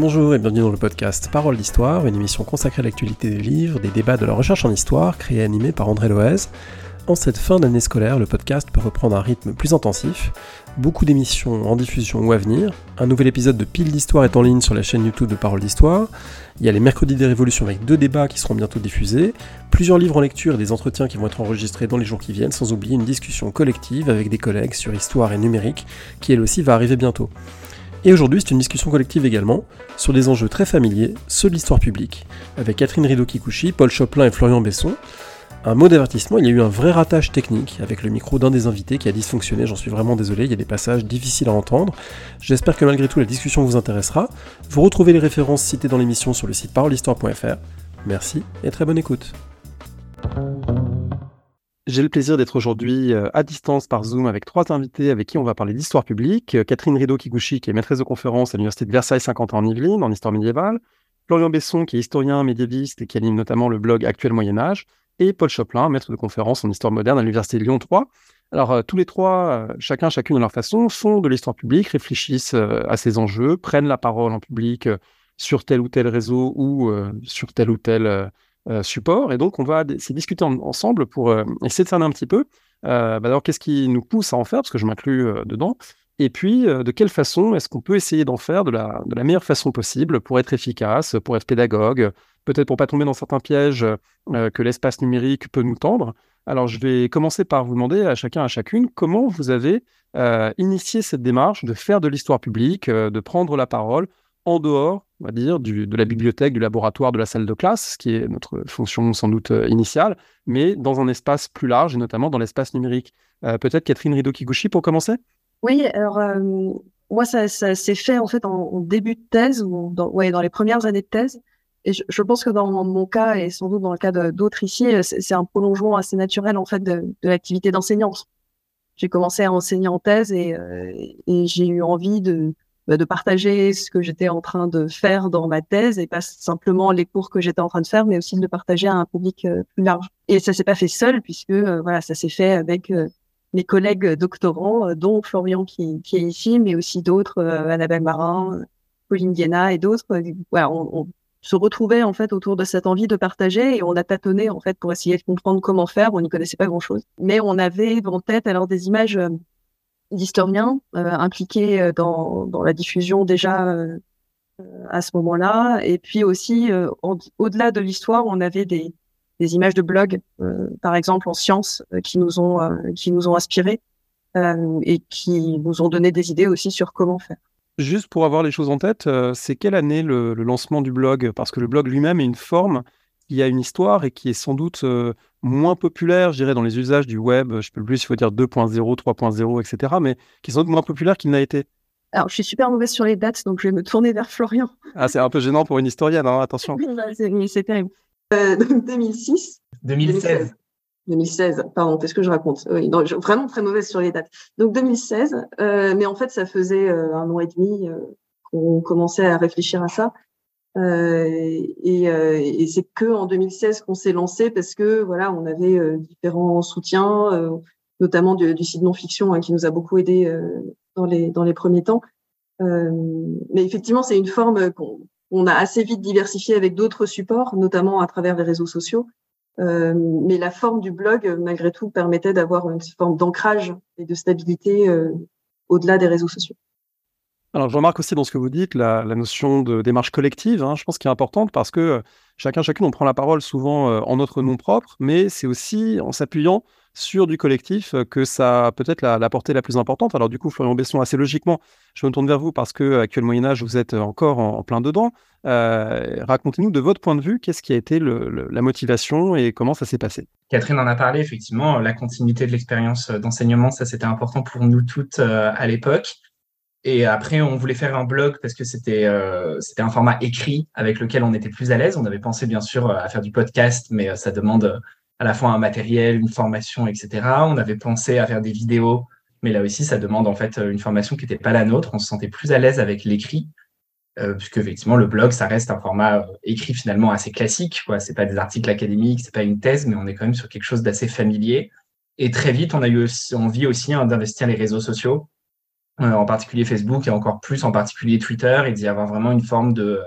Bonjour et bienvenue dans le podcast Parole d'Histoire, une émission consacrée à l'actualité des livres, des débats de la recherche en histoire, créée et animée par André Loez. En cette fin d'année scolaire, le podcast peut reprendre un rythme plus intensif, beaucoup d'émissions en diffusion ou à venir, un nouvel épisode de Pile d'Histoire est en ligne sur la chaîne YouTube de Parole d'Histoire, il y a les mercredis des révolutions avec deux débats qui seront bientôt diffusés, plusieurs livres en lecture et des entretiens qui vont être enregistrés dans les jours qui viennent, sans oublier une discussion collective avec des collègues sur histoire et numérique, qui elle aussi va arriver bientôt. Et aujourd'hui, c'est une discussion collective également sur des enjeux très familiers, ceux de l'histoire publique, avec Catherine Rido-Kikuchi, Paul Choplin et Florian Besson. Un mot d'avertissement, il y a eu un vrai ratage technique avec le micro d'un des invités qui a dysfonctionné, j'en suis vraiment désolé, il y a des passages difficiles à entendre. J'espère que malgré tout la discussion vous intéressera. Vous retrouvez les références citées dans l'émission sur le site parolehistoire.fr. Merci et très bonne écoute. J'ai le plaisir d'être aujourd'hui euh, à distance par Zoom avec trois invités avec qui on va parler d'histoire publique. Euh, Catherine Rido-Kikuchi, qui est maîtresse de conférence à l'Université de Versailles 50 ans en Yvelines, en histoire médiévale. Florian Besson, qui est historien médiéviste et qui anime notamment le blog Actuel Moyen-Âge. Et Paul Choplin, maître de conférence en histoire moderne à l'Université de Lyon 3. Alors, euh, tous les trois, chacun, chacune de leur façon, font de l'histoire publique, réfléchissent à ces enjeux, prennent la parole en public sur tel ou tel réseau ou sur tel ou tel support. Et donc, on va essayer discuter ensemble pour euh, essayer de cerner un petit peu euh, bah, d'abord qu'est-ce qui nous pousse à en faire, parce que je m'inclus dedans. Et puis, de quelle façon est-ce qu'on peut essayer d'en faire de la, meilleure façon possible pour être efficace, pour être pédagogue, peut-être pour pas tomber dans certains pièges que l'espace numérique peut nous tendre. Alors, je vais commencer par vous demander à chacun, à chacune, comment vous avez initié cette démarche de faire de l'histoire publique, de prendre la parole en dehors, on va dire, de la bibliothèque, du laboratoire, de la salle de classe, ce qui est notre fonction sans doute euh, initiale, mais dans un espace plus large et notamment dans l'espace numérique. Euh, peut-être Catherine Rido-Kiguchi pour commencer? Oui, alors euh, moi, ça, s'est fait en fait en, début de thèse, ou dans, ouais, dans les premières années de thèse. Et je, pense que dans mon cas, et sans doute dans le cas d'autres ici, c'est un prolongement assez naturel en fait de, l'activité d'enseignante. J'ai commencé à enseigner en thèse et j'ai eu envie de, de partager ce que j'étais en train de faire dans ma thèse et pas simplement les cours que j'étais en train de faire, mais aussi de partager à un public euh, plus large. Et ça s'est pas fait seul puisque euh, voilà, ça s'est fait avec euh, mes collègues doctorants, dont Florian qui, est ici, mais aussi d'autres, Annabelle Marin, Pauline Guéna et d'autres. Voilà, on, se retrouvait en fait autour de cette envie de partager et on a tâtonné en fait pour essayer de comprendre comment faire. On n'y connaissait pas grand chose, mais on avait en tête alors des images d'historiens euh, impliqués euh, dans, dans, la diffusion déjà euh, à ce moment-là. Et puis aussi, au-delà de l'histoire, on avait des, des images de blogs, par exemple en sciences, qui nous ont qui nous ont inspirés et qui nous ont donné des idées aussi sur comment faire. Juste pour avoir les choses en tête, c'est quelle année le, le, lancement du blog? Parce que le blog lui-même est une forme qui a une histoire et qui est sans doute moins populaire, je dirais, dans les usages du web, je ne sais plus s'il faut dire 2.0, 3.0, etc., mais qui est sans doute moins populaire qu'il n'a été. Alors, je suis super mauvaise sur les dates, donc je vais me tourner vers Florian. Ah, c'est un peu gênant pour une historienne, hein, attention. c'est terrible. Euh, 2006 2016. 2016, pardon, qu'est-ce que je raconte? Oui, non, Vraiment très mauvaise sur les dates. Donc 2016, euh, mais en fait, ça faisait euh, un an et demi euh, qu'on commençait à réfléchir à ça. Euh, et, euh, et c'est que en 2016 qu'on s'est lancé parce que voilà, on avait euh, différents soutiens, notamment du, site non-fiction hein, qui nous a beaucoup aidé dans les dans les premiers temps. mais effectivement, c'est une forme qu'on on a assez vite diversifié avec d'autres supports, notamment à travers les réseaux sociaux. Mais la forme du blog, malgré tout, permettait d'avoir une forme d'ancrage et de stabilité au-delà des réseaux sociaux. Alors, je remarque aussi dans ce que vous dites la, notion de démarche collective. Hein, je pense qu'elle est importante parce que euh, chacun, chacune, on prend la parole souvent euh, en notre nom propre, mais c'est aussi en s'appuyant sur du collectif euh, que ça peut-être la, portée la plus importante. Alors, du coup, Florian Besson, assez logiquement, je me tourne vers vous parce que actuel Moyen Âge, vous êtes encore en, plein dedans. Racontez-nous de votre point de vue, qu'est-ce qui a été la motivation et comment ça s'est passé? Catherine en a parlé, effectivement, la continuité de l'expérience d'enseignement, ça c'était important pour nous toutes à l'époque. Et après, on voulait faire un blog parce que c'était euh, c'était un format écrit avec lequel on était plus à l'aise. On avait pensé bien sûr à faire du podcast, mais euh, ça demande à la fois un matériel, une formation, etc. On avait pensé à faire des vidéos, mais là aussi, ça demande en fait une formation qui n'était pas la nôtre. On se sentait plus à l'aise avec l'écrit, euh, puisque effectivement le blog, ça reste un format euh, écrit finalement assez classique. Quoi, c'est pas des articles académiques, c'est pas une thèse, mais on est quand même sur quelque chose d'assez familier. Et très vite, on a eu aussi, envie aussi d'investir les réseaux sociaux en particulier Facebook et encore plus en particulier Twitter, et d'y avoir vraiment une forme de,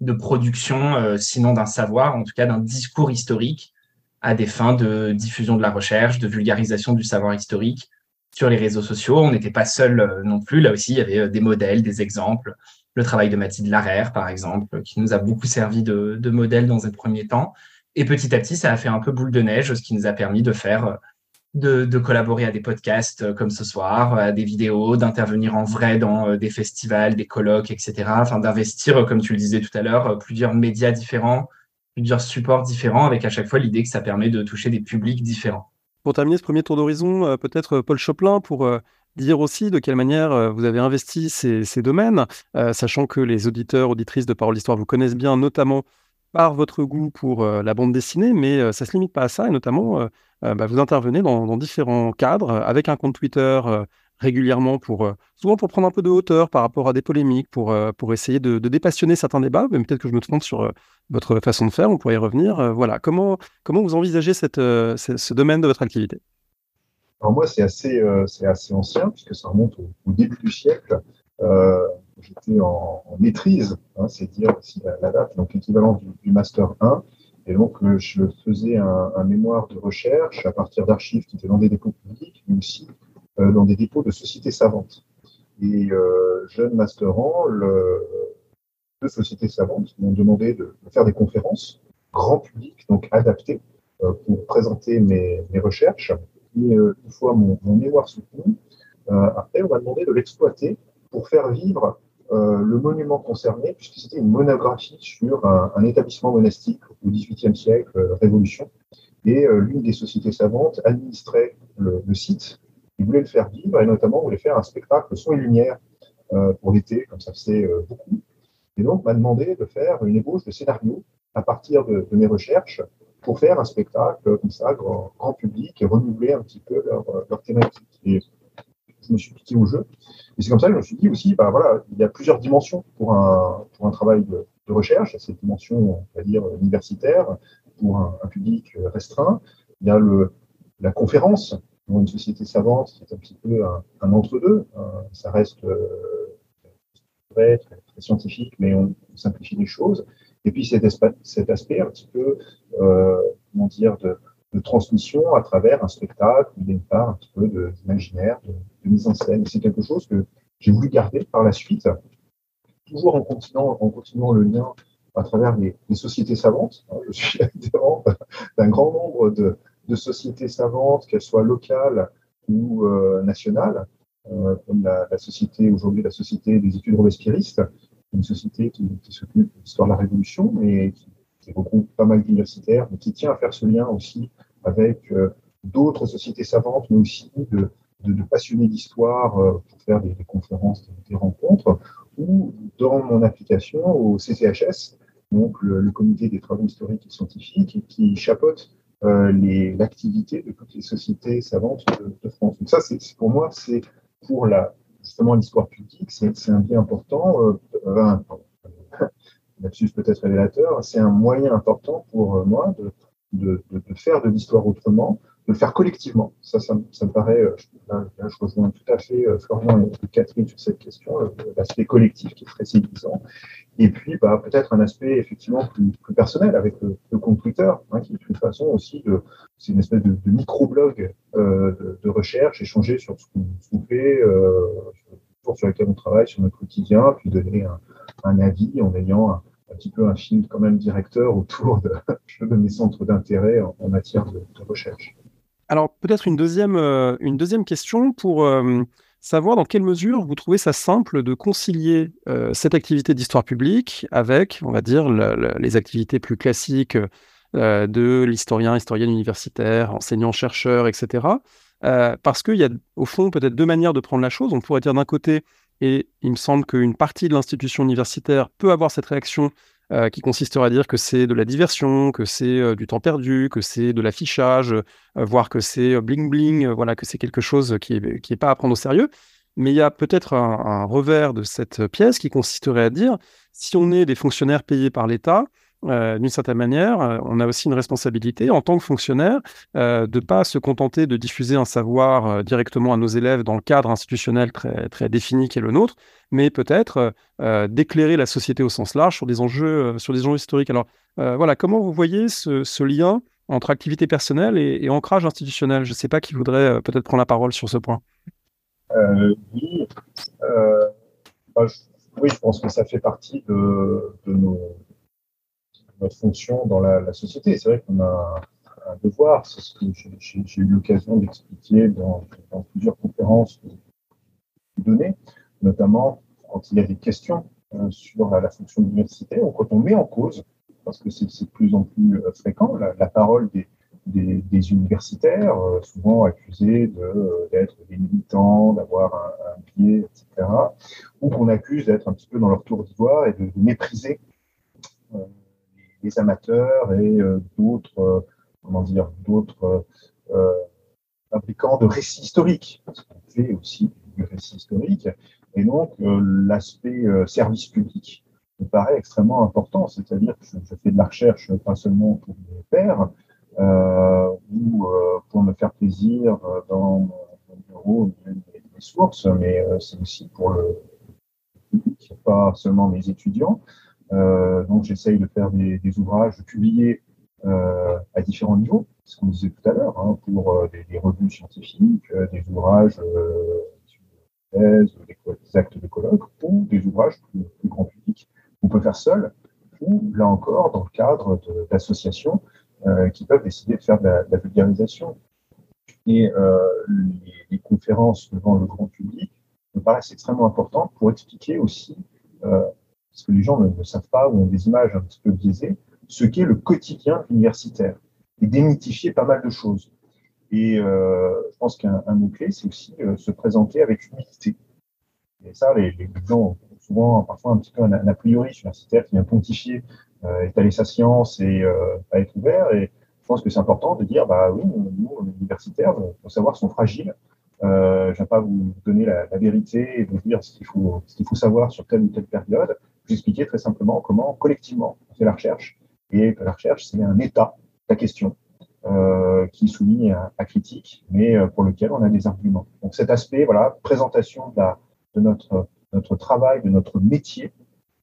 de production, sinon d'un savoir, en tout cas d'un discours historique à des fins de diffusion de la recherche, de vulgarisation du savoir historique sur les réseaux sociaux. On n'était pas seul non plus. Là aussi, il y avait des modèles, des exemples. Le travail de Mathilde Larère, par exemple, qui nous a beaucoup servi de, de modèle dans un premier temps. Et petit à petit, ça a fait un peu boule de neige, ce qui nous a permis de faire de, collaborer à des podcasts euh, comme ce soir, à des vidéos, d'intervenir en vrai dans euh, des festivals, des colloques, etc. Enfin, d'investir, euh, comme tu le disais tout à l'heure, plusieurs médias différents, plusieurs supports différents, avec à chaque fois l'idée que ça permet de toucher des publics différents. Pour terminer ce premier tour d'horizon, peut-être Paul Choplin pour dire aussi de quelle manière vous avez investi ces, domaines, sachant que les auditeurs, auditrices de Parole d'Histoire vous connaissent bien, notamment par votre goût pour la bande dessinée, mais ça ne se limite pas à ça, et notamment euh, bah, vous intervenez dans, différents cadres euh, avec un compte Twitter euh, régulièrement pour souvent pour prendre un peu de hauteur par rapport à des polémiques, pour, essayer de, dépassionner certains débats, mais peut-être que je me trompe sur votre façon de faire, on pourrait y revenir. voilà, comment, vous envisagez ce, domaine de votre activité? Alors moi, c'est assez ancien, puisque ça remonte au, début du siècle. J'étais en, maîtrise, hein, c'est dire aussi la, date, donc l'équivalent du, du, Master 1. Et donc, euh, je faisais un, mémoire de recherche à partir d'archives qui étaient dans des dépôts publics, mais aussi euh, dans des dépôts de sociétés savantes. Et euh, jeune masterant, le, deux sociétés savantes m'ont demandé de, faire des conférences grand public, donc adaptées, pour présenter mes, recherches. Et une fois mon, mon mémoire soutenu, après, on m'a demandé de l'exploiter pour faire vivre euh, le monument concerné, puisque c'était une monographie sur un, établissement monastique au XVIIIe siècle, euh, Révolution, et euh, l'une des sociétés savantes administrait le, site. Ils voulaient le faire vivre, et notamment voulaient faire un spectacle son et lumière pour l'été, comme ça faisait beaucoup. Et donc, m'a demandé de faire une ébauche de scénario à partir de, mes recherches pour faire un spectacle comme ça, grand, public, et renouveler un petit peu leur, thématique. Je me suis piqué au jeu. Et c'est comme ça que je me suis dit aussi, bah, voilà, il y a plusieurs dimensions pour un, pour un travail de, recherche. Il y a cette dimension, on va dire, universitaire, pour un, public restreint. Il y a le, la conférence, pour une société savante, qui est un petit peu un, entre-deux. Ça reste euh, très, très, scientifique, mais on, simplifie les choses. Et puis cet, cet aspect un petit peu, euh, comment dire, de, de transmission à travers un spectacle, d'une part un petit peu d'imaginaire, de, mise en scène. C'est quelque chose que j'ai voulu garder par la suite, toujours en continuant, en continuant le lien à travers les, sociétés savantes. Je suis adhérent d'un grand nombre de, sociétés savantes, qu'elles soient locales ou euh, nationales, euh, comme la, société aujourd'hui, la société des études robespierristes, une société qui, s'occupe de l'histoire de la Révolution, mais qui qui regroupe pas mal d'universitaires, mais qui tient à faire ce lien aussi avec euh, d'autres sociétés savantes, mais aussi de, de, passionnés d'histoire euh, pour faire des, conférences, des, rencontres, ou dans mon application au CCHS, donc le, comité des travaux historiques et scientifiques, qui chapeaute euh, l'activité de toutes les sociétés savantes de, France. Donc ça, c'est pour moi, c'est pour la justement l'histoire publique, c'est un bien important. Euh, lapsus peut-être révélateur, c'est un moyen important pour euh, moi de, de, de, faire de l'histoire autrement, de le faire collectivement. Ça, ça, ça me paraît, euh, là, je rejoins tout à fait euh, Florian et Catherine sur cette question, l'aspect collectif qui est très séduisant. Et puis, bah, peut-être un aspect effectivement plus, personnel avec le, le compte Twitter, hein, qui est une façon aussi de, c'est une espèce de, de micro-blog euh, de, recherche, échanger sur ce qu'on fait, euh, sur lequel on travaille, sur notre quotidien, puis donner un, avis en ayant un, petit peu un film quand même directeur autour de mes centres d'intérêt en, matière de, recherche. Alors peut-être une deuxième, euh, une deuxième question pour euh, savoir dans quelle mesure vous trouvez ça simple de concilier euh, cette activité d'histoire publique avec, on va dire, les activités plus classiques de l'historien, historienne universitaire, enseignant, chercheur, etc. parce qu'il y a au fond peut-être deux manières de prendre la chose. On pourrait dire d'un côté, et il me semble qu'une partie de l'institution universitaire peut avoir cette réaction euh, qui consisterait à dire que c'est de la diversion, que c'est euh, du temps perdu, que c'est de l'affichage, euh, voire que c'est bling bling, voilà, que c'est quelque chose qui n'est est pas à prendre au sérieux. Mais il y a peut-être un, revers de cette pièce qui consisterait à dire si on est des fonctionnaires payés par l'État, euh, d'une certaine manière, euh, on a aussi une responsabilité en tant que fonctionnaire de ne pas se contenter de diffuser un savoir directement à nos élèves dans le cadre institutionnel très, très défini qui est le nôtre, mais peut-être d'éclairer la société au sens large sur des enjeux, sur des enjeux historiques. Alors voilà, comment vous voyez ce, lien entre activité personnelle et, ancrage institutionnel? Je ne sais pas qui voudrait peut-être prendre la parole sur ce point. oui, bah, oui, je pense que ça fait partie de, nos, notre fonction dans la, société. C'est vrai qu'on a un devoir, c'est ce que j'ai eu l'occasion d'expliquer dans, plusieurs conférences données, notamment quand il y a des questions euh, sur la, fonction universitaire ou quand on met en cause, parce que c'est de plus en plus euh, fréquent, la, parole des, universitaires, euh, souvent accusés d'être des militants, d'avoir un, biais, etc., ou qu'on accuse d'être un petit peu dans leur tour d'ivoire et de, mépriser les, amateurs et d'autres, comment dire, d'autres fabricants de récits historiques, parce qu'on fait aussi du récit historique, et donc, euh, l'aspect euh, service public me paraît extrêmement important, c'est-à-dire que je, fais de la recherche pas seulement pour mes pairs euh, ou pour me faire plaisir dans mon bureau, mes, sources, mais c'est aussi pour le public, pas seulement mes étudiants. Donc, j'essaye de faire des, ouvrages publiés à différents niveaux, ce qu'on disait tout à l'heure, hein, pour des, revues scientifiques, des ouvrages thèses, des, actes de colloque, ou des ouvrages plus, grand public qu'on peut faire seul, ou là encore dans le cadre d'associations euh, qui peuvent décider de faire de la, vulgarisation. Et euh, les, conférences devant le grand public me paraissent extrêmement importantes pour expliquer aussi, euh, parce que les gens ne, savent pas ou ont des images un petit peu biaisées, ce qu'est le quotidien universitaire et démythifier pas mal de choses. Et euh, je pense qu'un mot-clé, c'est aussi euh, se présenter avec humilité. Et ça, les, gens ont souvent, parfois, un petit peu un, a priori universitaire qui vient pontifier, euh, étaler sa science et pas être ouvert. Et je pense que c'est important de dire, bah oui, nous, universitaires, nos savoirs sont fragiles. Je ne vais pas vous donner la, vérité et vous dire ce qu'il faut savoir sur telle ou telle période. Je vais expliquer très simplement comment, collectivement, on fait la recherche. Et la recherche, c'est un état, la question. Euh, qui est soumis à, critique, mais euh, pour lequel on a des arguments. Donc cet aspect, voilà, présentation de, notre travail, de notre métier,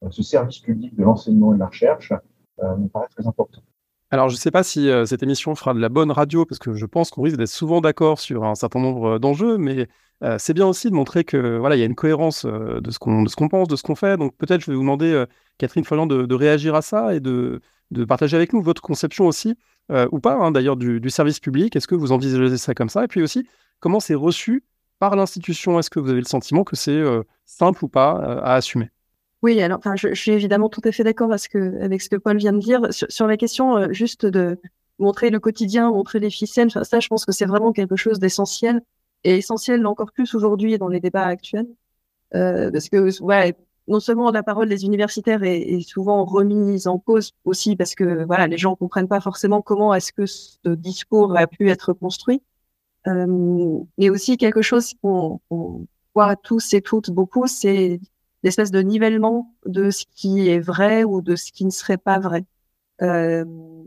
euh, ce service public de l'enseignement et de la recherche, me paraît très important. Alors, je ne sais pas si cette émission fera de la bonne radio, parce que je pense qu'on risque d'être souvent d'accord sur un certain nombre d'enjeux, mais c'est bien aussi de montrer que voilà, il y a une cohérence de ce qu'on pense, de ce qu'on fait. Donc, peut-être je vais vous demander, Catherine Florian, de, réagir à ça et de, de partager avec nous votre conception aussi euh, ou pas hein, d'ailleurs du, service public. Est-ce que vous envisagez ça comme ça? Et puis aussi, comment c'est reçu par l'institution? Est-ce que vous avez le sentiment que c'est euh, simple ou pas euh, à assumer? Oui, alors je, suis évidemment tout à fait d'accord avec, avec ce que Paul vient de dire. Sur, la question juste de montrer le quotidien, montrer les ficelles, ça je pense que c'est vraiment quelque chose d'essentiel et essentiel encore plus aujourd'hui dans les débats actuels. parce que ouais, non seulement la parole des universitaires est, souvent remise en cause aussi parce que voilà, les gens comprennent pas forcément comment est-ce que ce discours a pu être construit, euh, mais aussi quelque chose qu'on voit tous et toutes beaucoup, c'est l'espèce de nivellement de ce qui est vrai ou de ce qui ne serait pas vrai. Euh,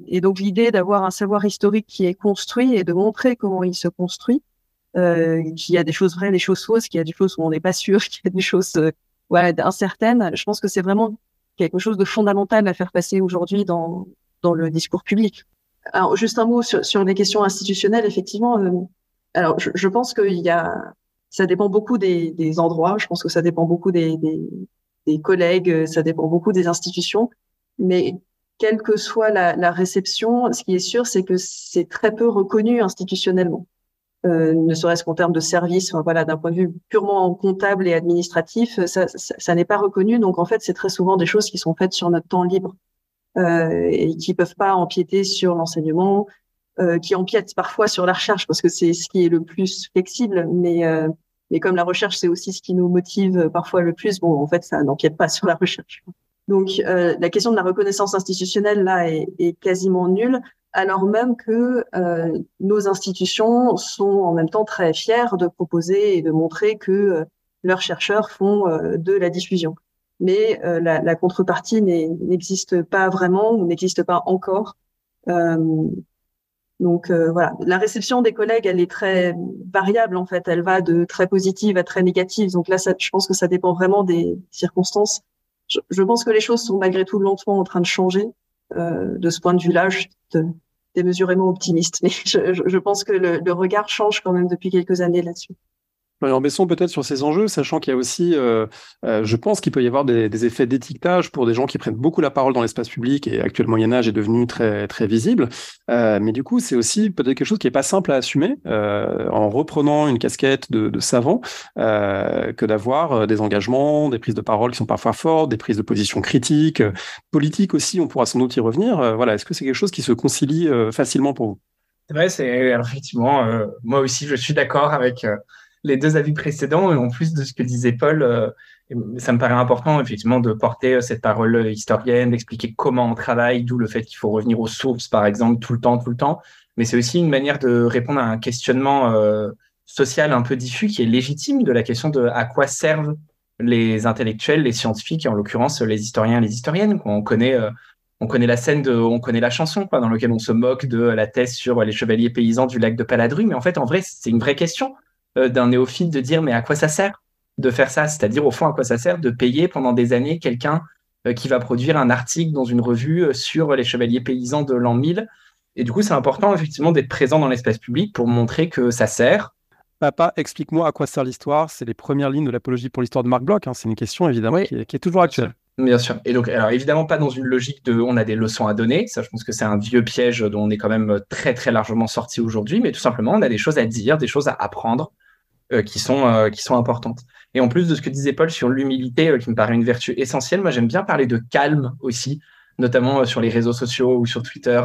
et donc l'idée d'avoir un savoir historique qui est construit et de montrer comment il se construit, euh, qu'il y a des choses vraies, des choses fausses, qu'il y a des choses où on n'est pas sûr, qu'il y a des choses euh, ouais, incertaine. Je pense que c'est vraiment quelque chose de fondamental à faire passer aujourd'hui dans, dans le discours public. Alors, juste un mot sur, sur les questions institutionnelles, effectivement. Euh, alors, je, je pense qu'il y a, ça dépend beaucoup des, des, endroits. Je pense que ça dépend beaucoup des, des, des, collègues, ça dépend beaucoup des institutions. Mais quelle que soit la, la réception, ce qui est sûr, c'est que c'est très peu reconnu institutionnellement. Euh, ne serait-ce qu'en termes de services, voilà, d'un point de vue purement comptable et administratif, ça, ça, ça n'est pas reconnu. Donc en fait, c'est très souvent des choses qui sont faites sur notre temps libre euh, et qui peuvent pas empiéter sur l'enseignement, euh, qui empiètent parfois sur la recherche parce que c'est ce qui est le plus flexible, mais euh, mais comme la recherche c'est aussi ce qui nous motive parfois le plus, bon en fait ça n'empiète pas sur la recherche. Donc euh, la question de la reconnaissance institutionnelle là est, quasiment nulle alors même que euh, nos institutions sont en même temps très fiers de proposer et de montrer que euh, leurs chercheurs font de la diffusion. mais la, contrepartie n'existe pas vraiment ou n'existe pas encore. Donc voilà, la réception des collègues, elle est très variable en fait. Elle va de très positive à très négative. Donc là, je pense que ça dépend vraiment des circonstances. Je, pense que les choses sont malgré tout lentement en train de changer. Euh, de ce point de vue-là, je suis démesurément optimiste, mais je, pense que le regard change quand même depuis quelques années là-dessus. Florian Besson, peut-être sur ces enjeux, sachant qu'il y a aussi, euh, euh, je pense qu'il peut y avoir des, effets d'étiquetage pour des gens qui prennent beaucoup la parole dans l'espace public et actuellement Moyen Âge est devenu très très visible. Euh, mais du coup, c'est aussi peut-être quelque chose qui est pas simple à assumer en reprenant une casquette de, savant que d'avoir des engagements, des prises de parole qui sont parfois fortes, des prises de position critiques, politiques aussi. On pourra sans doute y revenir. voilà, est-ce que c'est quelque chose qui se concilie facilement pour vous? Vrai, c'est effectivement moi aussi je suis d'accord avec les deux avis précédents, en plus de ce que disait Paul, euh, ça me paraît important effectivement de porter euh, cette parole historienne, d'expliquer comment on travaille, d'où le fait qu'il faut revenir aux sources, par exemple, tout le temps, tout le temps. Mais c'est aussi une manière de répondre à un questionnement euh, social un peu diffus qui est légitime de la question de à quoi servent les intellectuels, les scientifiques, et en l'occurrence les historiens, les historiennes. On connaît on connaît la scène on connaît la chanson, quoi, dans laquelle on se moque de la thèse sur les chevaliers paysans du lac de Paladru. Mais en fait, en vrai, c'est une vraie question. Euh, d'un néophyte de dire mais à quoi ça sert de faire ça? C'est-à-dire au fond à quoi ça sert de payer pendant des années quelqu'un euh, qui va produire un article dans une revue euh, sur les chevaliers paysans de l'an 1000 et du coup, c'est important effectivement d'être présent dans l'espace public pour montrer que ça sert. Papa, explique-moi à quoi sert l'histoire. C'est les premières lignes de l'apologie pour l'histoire de Marc Bloch. Hein. C'est une question évidemment qui, est, toujours actuelle. Bien sûr. Et donc, alors évidemment, pas dans une logique de on a des leçons à donner. Ça, je pense que c'est un vieux piège dont on est quand même très, très largement sorti aujourd'hui. Mais tout simplement, on a des choses à dire, des choses à apprendre euh, qui, sont, euh, qui sont importantes. Et en plus de ce que disait Paul sur l'humilité, euh, qui me paraît une vertu essentielle, moi j'aime bien parler de calme aussi, notamment sur les réseaux sociaux ou sur Twitter,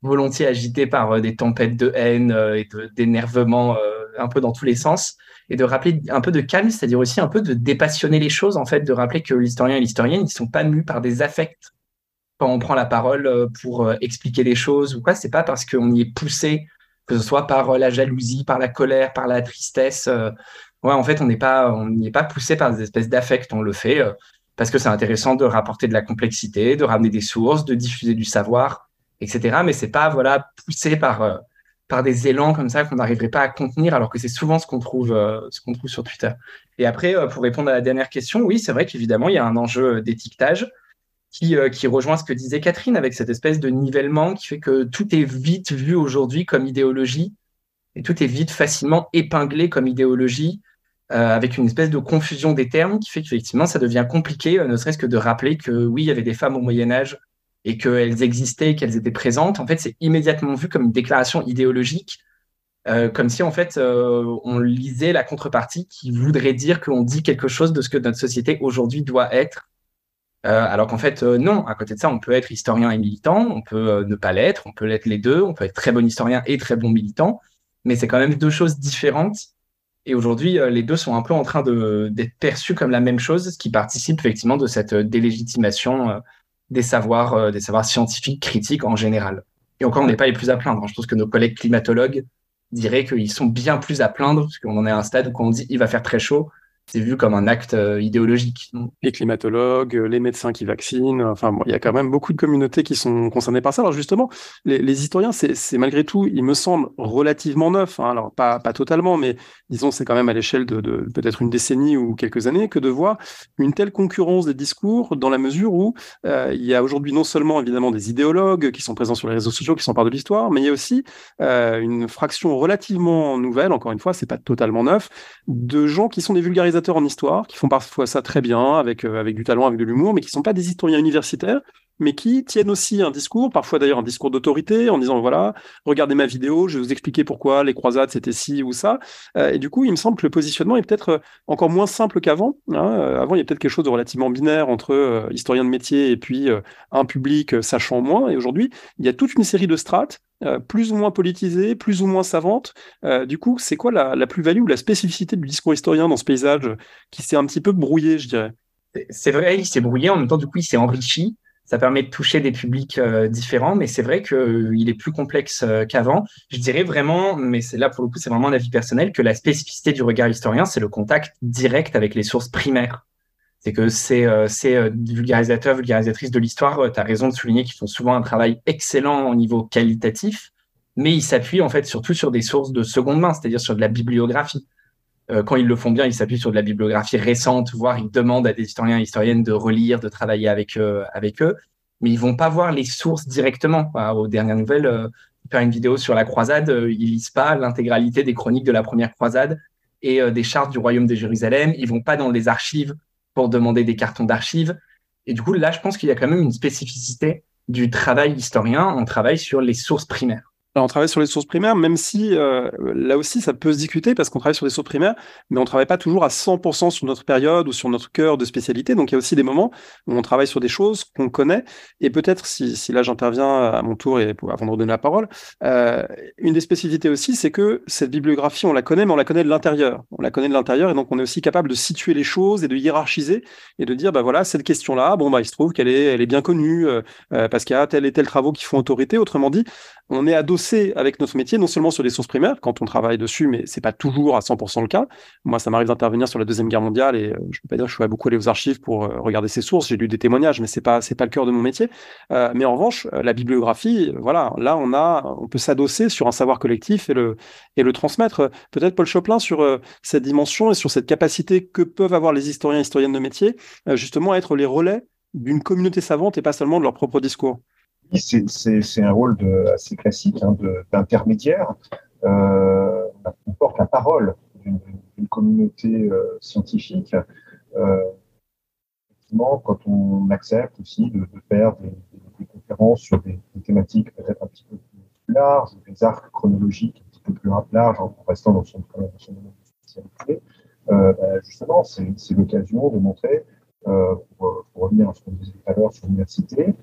volontiers agité par des tempêtes de haine et d'énervement un peu dans tous les sens, et de rappeler un peu de calme, c'est-à-dire aussi un peu de dépassionner les choses, en fait, de rappeler que l'historien et l'historienne, ils sont pas mus par des affects quand on prend la parole pour expliquer les choses ou quoi, c'est pas parce qu'on y est poussé que ce soit par euh, la jalousie, par la colère, par la tristesse. Euh, ouais, en fait, on n'est pas, on n'y est pas poussé par des espèces d'affects. On le fait euh, parce que c'est intéressant de rapporter de la complexité, de ramener des sources, de diffuser du savoir, etc. Mais c'est pas voilà poussé par par des élans comme ça qu'on n'arriverait pas à contenir, alors que c'est souvent ce qu'on trouve, qu'on trouve sur Twitter. Et après, pour répondre à la dernière question, oui, c'est vrai qu'évidemment, il y a un enjeu d'étiquetage. Euh, qui, rejoint ce que disait Catherine avec cette espèce de nivellement qui fait que tout est vite vu aujourd'hui comme idéologie et tout est vite facilement épinglé comme idéologie euh, avec une espèce de confusion des termes qui fait qu'effectivement ça devient compliqué, euh, ne serait-ce que de rappeler que oui, il y avait des femmes au Moyen Âge et qu'elles existaient, qu'elles étaient présentes. En fait, c'est immédiatement vu comme une déclaration idéologique, comme si en fait on lisait la contrepartie qui voudrait dire qu'on dit quelque chose de ce que notre société aujourd'hui doit être euh, alors qu'en fait, euh, non. À côté de ça, on peut être historien et militant, on peut euh, ne pas l'être, on peut l'être les deux, on peut être très bon historien et très bon militant, mais c'est quand même deux choses différentes. Et aujourd'hui, les deux sont un peu en train d'être perçus comme la même chose, ce qui participe effectivement de cette délégitimation des savoirs, des savoirs scientifiques critiques en général. Et encore, on n'est pas les plus à plaindre. Je pense que nos collègues climatologues diraient qu'ils sont bien plus à plaindre, parce qu'on en est à un stade où on dit il va faire très chaud, c'est vu comme un acte euh, idéologique. Les climatologues, les médecins qui vaccinent, enfin, il y a quand même beaucoup de communautés qui sont concernées par ça. Alors justement, les, historiens, c'est malgré tout, il me semble, relativement neuf. Hein. Alors pas, totalement, mais disons, c'est quand même à l'échelle de, peut-être une décennie ou quelques années que de voir une telle concurrence des discours dans la mesure où euh, il y a aujourd'hui non seulement évidemment des idéologues qui sont présents sur les réseaux sociaux, qui part de l'histoire, mais il y a aussi euh, une fraction relativement nouvelle, encore une fois, c'est pas totalement neuf, de gens qui sont des vulgarisateurs en histoire, qui font parfois ça très bien, avec, euh, avec du talent, avec de l'humour, mais qui ne sont pas des historiens universitaires, mais qui tiennent aussi un discours, parfois d'ailleurs un discours d'autorité, en disant voilà, regardez ma vidéo, je vais vous expliquer pourquoi les croisades c'était ci ou ça. Euh, et du coup, il me semble que le positionnement est peut-être euh, encore moins simple qu'avant. Hein. Avant, il y a peut-être quelque chose de relativement binaire entre historien de métier et puis un public sachant moins. Et aujourd'hui, il y a toute une série de strates euh, plus ou moins politisée, plus ou moins savante. Euh, du coup, c'est quoi la, plus-value ou la spécificité du discours historien dans ce paysage qui s'est un petit peu brouillé, je dirais? C'est vrai, il s'est brouillé, en même temps, du coup, il s'est enrichi. Ça permet de toucher des publics euh, différents, mais c'est vrai qu'il est plus complexe qu'avant. Je dirais vraiment, mais c'est là pour le coup, c'est vraiment un avis personnel, que la spécificité du regard historien, c'est le contact direct avec les sources primaires. C'est que ces, euh, euh, vulgarisateurs, vulgarisatrices de l'histoire, tu as raison de souligner qu'ils font souvent un travail excellent au niveau qualitatif, mais ils s'appuient en fait surtout sur des sources de seconde main, c'est-à-dire sur de la bibliographie. Quand ils le font bien, ils s'appuient sur de la bibliographie récente, voire ils demandent à des historiens et historiennes de relire, de travailler avec, avec eux, mais ils vont pas voir les sources directement. aux dernières nouvelles, faire une vidéo sur la croisade, ils lisent pas l'intégralité des chroniques de la première croisade et des chartes du royaume de Jérusalem. Ils vont pas dans les archives pour demander des cartons d'archives. Et du coup, là, je pense qu'il y a quand même une spécificité du travail historien. On travaille sur les sources primaires on travaille sur les sources primaires, même si euh, là aussi ça peut se discuter parce qu'on travaille sur les sources primaires, mais on ne travaille pas toujours à 100% sur notre période ou sur notre cœur de spécialité. Donc il y a aussi des moments où on travaille sur des choses qu'on connaît. Et peut-être, si, si, là j'interviens à mon tour et avant de redonner la parole, euh, une des spécificités aussi, c'est que cette bibliographie, on la connaît, mais on la connaît de l'intérieur. On la connaît de l'intérieur et donc on est aussi capable de situer les choses et de hiérarchiser et de dire, bah voilà, cette question-là, bon, bah il se trouve qu'elle est, elle est bien connue euh, parce qu'il y a tel et tel travaux qui font autorité. Autrement dit, on est adossé avec notre métier non seulement sur les sources primaires quand on travaille dessus, mais c'est pas toujours à 100% le cas. Moi, ça m'arrive d'intervenir sur la deuxième guerre mondiale et euh, je peux pas dire que je suis beaucoup allé aux archives pour euh, regarder ces sources. J'ai lu des témoignages, mais c'est pas c'est pas le cœur de mon métier. Euh, mais en revanche, la bibliographie, voilà, là on a, on peut s'adosser sur un savoir collectif et le et le transmettre. Peut-être Paul Choplin sur cette dimension et sur cette capacité que peuvent avoir les historiens et historiennes de métier, justement à être les relais d'une communauté savante et pas seulement de leur propre discours c'est un rôle assez classique hein, d'intermédiaire. Euh, on porte la parole d'une communauté euh, scientifique. Euh, quand on accepte aussi de, faire des, conférences sur des, thématiques peut-être un petit peu plus larges, des arcs chronologiques un petit peu plus larges, en restant dans son, domaine de spécialité, euh, bah, justement, c'est l'occasion de montrer, pour, pour, revenir à ce qu'on disait tout à l'heure sur l'université,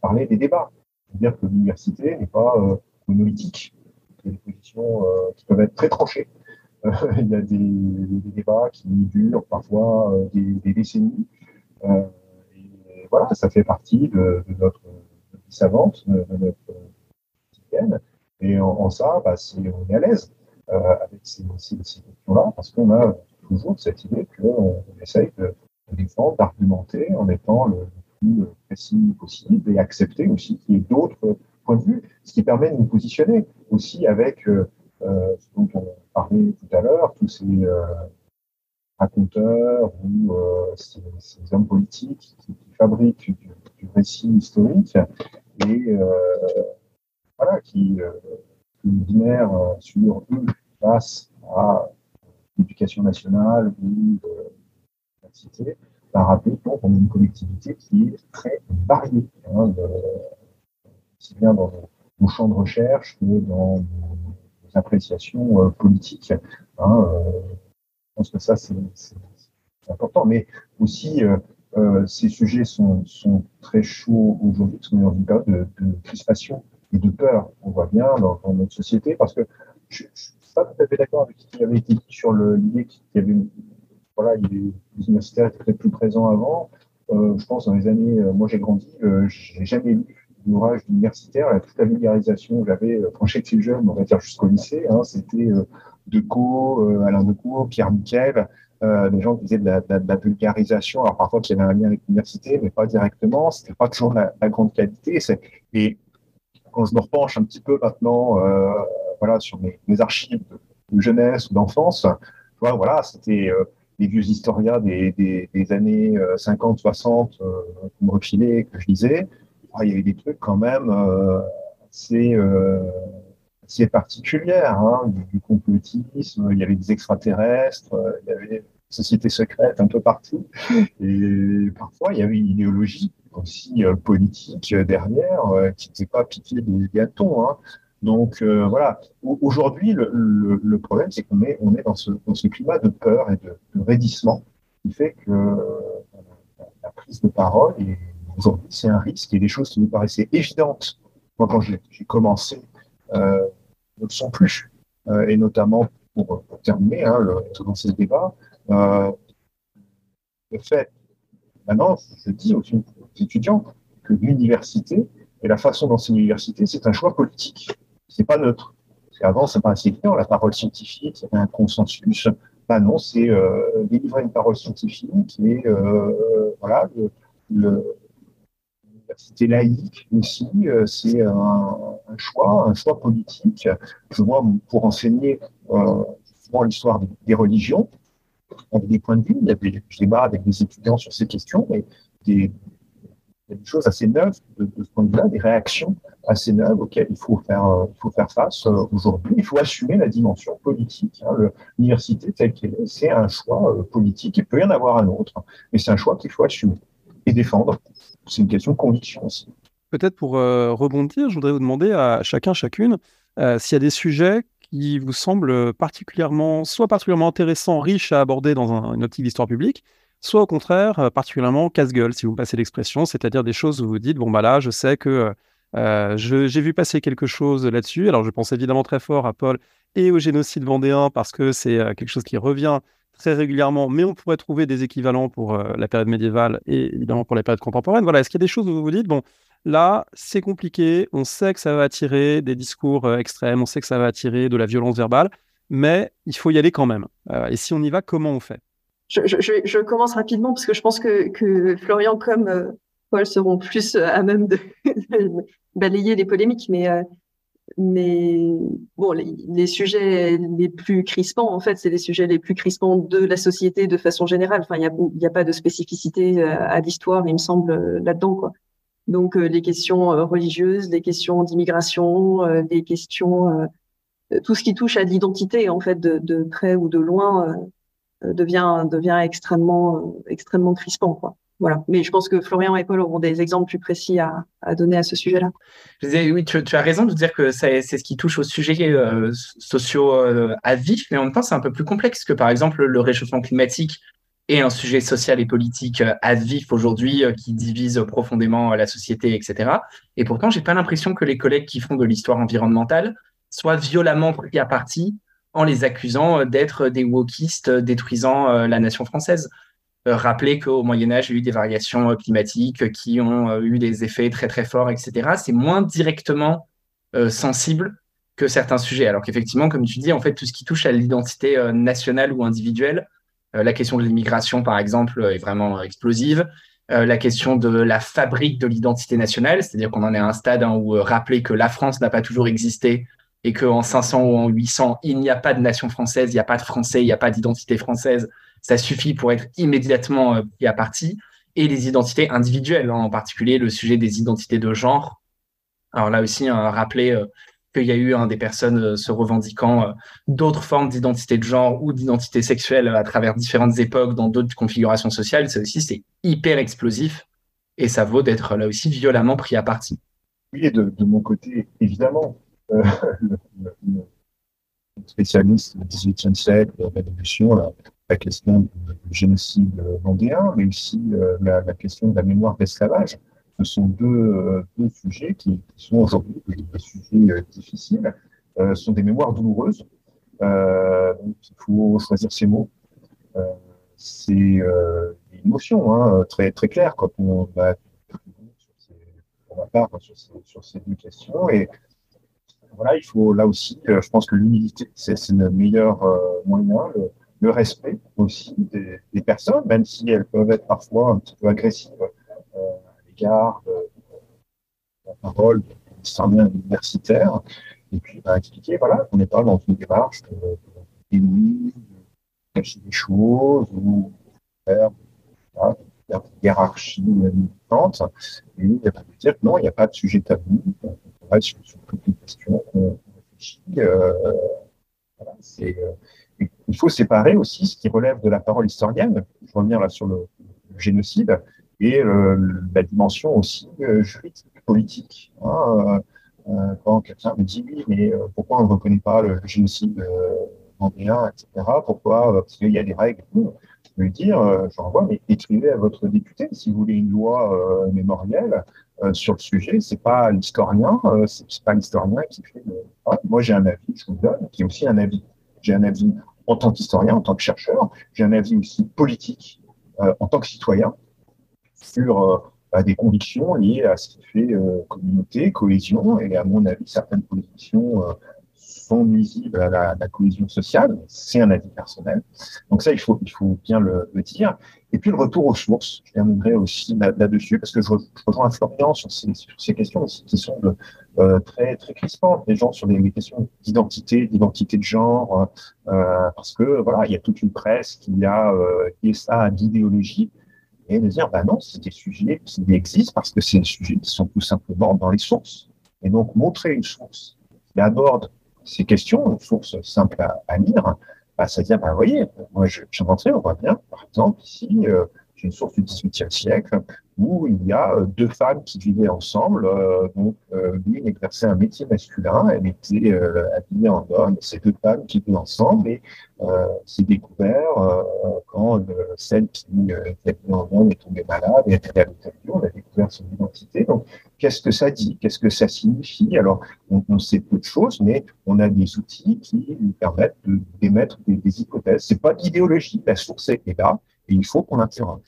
parler des débats. C'est-à-dire que l'université n'est pas euh, monolithique. Il y a des positions euh, qui peuvent être très tranchées. il y a des, débats qui durent parfois des, décennies. et voilà, ça fait partie de, notre vie savante, de, de notre quotidienne. Et en, ça, bah, on est à l'aise euh, avec ces questions-là, parce qu'on a toujours cette idée qu'on essaye de, de défendre, d'argumenter en étant le, plus précis possible et accepter aussi qu'il y ait d'autres points de vue, ce qui permet de nous positionner aussi avec euh, euh ce dont on parlait tout à l'heure, tous ces euh, raconteurs ou euh, ces, hommes politiques qui, fabriquent du, récit historique et euh, voilà, qui, qui binaire sur eux face à l'éducation nationale ou l'université à rappeler qu'on est une collectivité qui est très variée, hein, aussi bien dans nos, champs de recherche que dans nos, appréciations euh, politiques. Hein, euh, je pense que ça, c'est important. Mais aussi, euh, ces sujets sont, très chauds aujourd'hui, parce qu'on est dans une période de, crispation et de peur. On voit bien dans, dans notre société, parce que je ne suis pas tout à fait d'accord avec ce qui avait été dit sur l'idée qu'il y avait voilà, les universitaires étaient peut-être plus présents avant. Euh, je pense dans les années, euh, moi j'ai grandi, euh, j'ai jamais lu d'ouvrage universitaire. Toute la vulgarisation j'avais euh, quand j'étais jeune, on va dire jusqu'au lycée, hein, c'était euh, Decaux, Alain Decaux, Pierre Miquel, des gens qui faisaient de la, vulgarisation. Alors parfois qui avaient un lien avec l'université, mais pas directement. C'était pas toujours la, la grande qualité. Et quand je me repenche un petit peu maintenant, voilà, sur mes, mes, archives de jeunesse ou d'enfance, voilà, c'était les vieux historiens des, des, des années 50, 60 euh, me refilait, que je lisais, il y avait des trucs quand même euh, assez, euh, assez particulières, hein, du, du, complotisme, il y avait des extraterrestres, il y avait des sociétés secrètes un peu partout, et parfois il y avait une idéologie aussi politique derrière qui n'était pas piquée des gâtons. Hein. Donc euh, voilà, aujourd'hui, le, le, le, problème, c'est qu'on est, on est dans, ce, dans ce climat de peur et de, de raidissement qui fait que euh, la prise de parole, aujourd'hui, c'est un risque et des choses qui nous paraissaient évidentes, moi, quand j'ai commencé, euh, ne le sont plus. Euh, et notamment, pour, pour terminer, hein, le, dans ce débat, euh, le fait, maintenant, je dis aux étudiants que l'université et la façon d'enseigner l'université, c'est un choix politique c'est pas neutre. Parce qu'avant, pas assez clair, la parole scientifique, il un consensus, bah non, c'est délivrer une parole scientifique et voilà, l'université laïque aussi, c'est un, choix, un choix politique. Je vois pour enseigner souvent l'histoire des, religions, avec des points de vue, il y avait, je débat avec des étudiants sur ces questions, mais des, il y a des choses assez neuves de, ce point de vue-là, des réactions assez neuves auxquelles il faut faire, euh, face euh, aujourd'hui. Il faut assumer la dimension politique. Hein. L'université telle qu'elle est, c'est un choix euh, politique. Il peut y en avoir un autre, mais c'est un choix qu'il faut assumer et défendre. C'est une question de conviction aussi. Peut-être pour rebondir, je voudrais vous demander à chacun, chacune, s'il y a des sujets qui vous semblent particulièrement, soit particulièrement intéressants, riches à aborder dans une optique d'histoire publique, soit au contraire euh, particulièrement casse-gueule, si vous me passez l'expression, c'est-à-dire des choses où vous dites, bon bah là, je sais que euh, euh, j'ai vu passer quelque chose là-dessus. Alors je pense évidemment très fort à Paul et au génocide vendéen parce que c'est quelque chose qui revient très régulièrement, mais on pourrait trouver des équivalents pour la période médiévale et évidemment pour la période contemporaine. Voilà, est-ce qu'il y a des choses où vous vous dites, bon, là, c'est compliqué, on sait que ça va attirer des discours extrêmes, on sait que ça va attirer de la violence verbale, mais il faut y aller quand même. et si on y va, comment on fait? Je, je, je, commence rapidement parce que je pense que, que Florian comme euh, Paul seront plus euh, à même de, balayer les polémiques, mais euh, mais bon, les, les, sujets les plus crispants, en fait, c'est les sujets les plus crispants de la société de façon générale. Enfin, il n'y a, a pas de spécificité à l'histoire, il me semble, là-dedans, quoi. Donc, les questions religieuses, les questions d'immigration, les questions, tout ce qui touche à l'identité, en fait, de, de près ou de loin, euh, devient devient extrêmement euh, extrêmement crispant quoi. Voilà. Mais je pense que Florian et Paul auront des exemples plus précis à, à donner à ce sujet-là. Oui, tu, tu, as raison de dire que c'est ce qui touche aux sujets euh, sociaux à vif, mais en même temps, c'est un peu plus complexe que, par exemple, le réchauffement climatique est un sujet social et politique à vif aujourd'hui qui divise profondément la société, etc. Et pourtant, j'ai pas l'impression que les collègues qui font de l'histoire environnementale soient violemment pris à partie en les accusant euh, d'être des wokistes euh, détruisant euh, la nation française. Rappelez qu'au Moyen Âge, il y a eu des variations climatiques qui ont eu des effets très très forts, etc. C'est moins directement sensible que certains sujets. Alors qu'effectivement, comme tu dis, en fait, tout ce qui touche à l'identité nationale ou individuelle, la question de l'immigration, par exemple, est vraiment explosive. la question de la fabrique de l'identité nationale, c'est-à-dire qu'on en est à un stade hein, où rappeler que la France n'a pas toujours existé, et qu'en 500 ou en 800, il n'y a pas de nation française, il n'y a pas de français, il n'y a pas d'identité française, ça suffit pour être immédiatement euh, pris à partie. Et les identités individuelles, hein, en particulier le sujet des identités de genre. Alors là aussi, un rappeler euh, qu'il y a eu des personnes euh, se revendiquant d'autres formes d'identité de genre ou d'identité sexuelle à travers différentes époques dans d'autres configurations sociales. Ça aussi, c'est hyper explosif et ça vaut d'être là aussi violemment pris à partie. Et de mon côté, évidemment, euh, le, spécialiste du XVIIIe siècle, de la Révolution, la, question du génocide vendéen, mais aussi euh, la, question de la mémoire d'esclavage. Ce sont deux, euh, deux sujets qui, sont aujourd'hui des sujets difficiles, euh, sont des mémoires douloureuses. il faut choisir ses mots. c'est une émotion hein, très, très claire quand on va sur ces, sur ces, sur ces deux questions. Et voilà, il faut là aussi, euh, je pense que l'humilité, c'est le meilleur euh, moyen, le, respect aussi des, personnes, même si elles peuvent être parfois un petit peu agressives euh, à l'égard de, la parole d'un universitaire, et puis bah, expliquer voilà, qu'on n'est pas dans une démarche de, de cacher des choses ou faire, voilà, faire des hiérarchies militantes, et de dire que non, il n'y a pas de sujet tabou sur, toutes les questions. Euh, euh, il faut séparer aussi ce qui relève de la parole historienne, je reviens là sur le, génocide, et la dimension aussi euh, juridique, politique. Hein, quand quelqu'un me dit oui, mais pourquoi on ne reconnaît pas le, génocide vendéen, etc. Pourquoi Parce qu'il y a des règles. Je veux dire, je renvoie, mais écrivez à votre député si vous voulez une loi mémorielle euh, sur le sujet. C'est pas l'historien, euh, c'est pas l'historien qui fait. Le... moi, j'ai un avis, je vous donne, qui est aussi un avis. J'ai un avis en tant qu'historien, en tant que chercheur. J'ai un avis aussi politique euh, en tant que citoyen sur bah, des convictions liées à ce qui fait communauté, cohésion, et à mon avis, certaines positions sont nuisibles à la, cohésion sociale. C'est un avis personnel. Donc ça, il faut, il faut bien le, dire. Et puis le retour aux sources, je terminerai aussi là-dessus, parce que je, rejoins Florian sur ces, sur ces questions qui sont euh, très, très crispantes, les gens sur les, questions d'identité, d'identité de genre, euh, parce que voilà, il y a toute une presse qui a euh, ça à l'idéologie et de dire, bah non, c'est des sujets qui existent parce que c'est des sujets qui sont tout simplement dans les sources. Et donc, montrer une source qui aborde ces questions, une source simple à, lire, bah, ça dire, bah, voyez, moi, j'inventerai, on voit bien, par exemple, ici, euh, j'ai une source du XVIIIe siècle où il y a euh, deux femmes qui vivaient ensemble. Euh, donc, euh, l'une exerçait un métier masculin, elle était habillée en homme. Ces deux femmes qui vivaient ensemble et c'est découvert quand celle qui était habillée en homme est tombée malade et est allée à l'hôtel. On a découvert son identité. Donc, qu'est-ce que ça dit Qu'est-ce que ça signifie? Alors, on, sait peu de choses, mais on a des outils qui nous permettent d'émettre des, des hypothèses. C'est pas d'idéologie, la source est là et il faut qu'on l'interroge.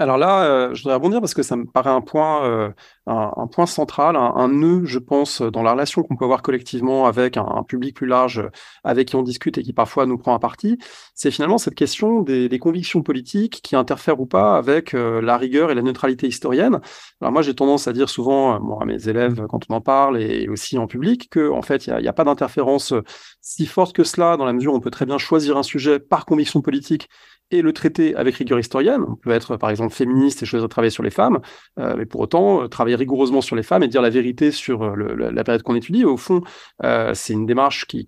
Alors là, euh, je voudrais rebondir parce que ça me paraît un point, euh, un, point central, un, nœud, je pense, dans la relation qu'on peut avoir collectivement avec un, public plus large avec qui on discute et qui parfois nous prend à partie. C'est finalement cette question des, convictions politiques qui interfèrent ou pas avec euh, la rigueur et la neutralité historienne. Alors moi, j'ai tendance à dire souvent à mes élèves quand on en parle et aussi en public que en fait, il n'y a, a, pas d'interférence si forte que cela dans la mesure où on peut très bien choisir un sujet par conviction politique et le traiter avec rigueur historienne. On peut être, par exemple, féministe et choisir de travailler sur les femmes, euh, mais pour autant, euh, travailler rigoureusement sur les femmes et dire la vérité sur euh, la période qu'on étudie, au fond, c'est une démarche qui,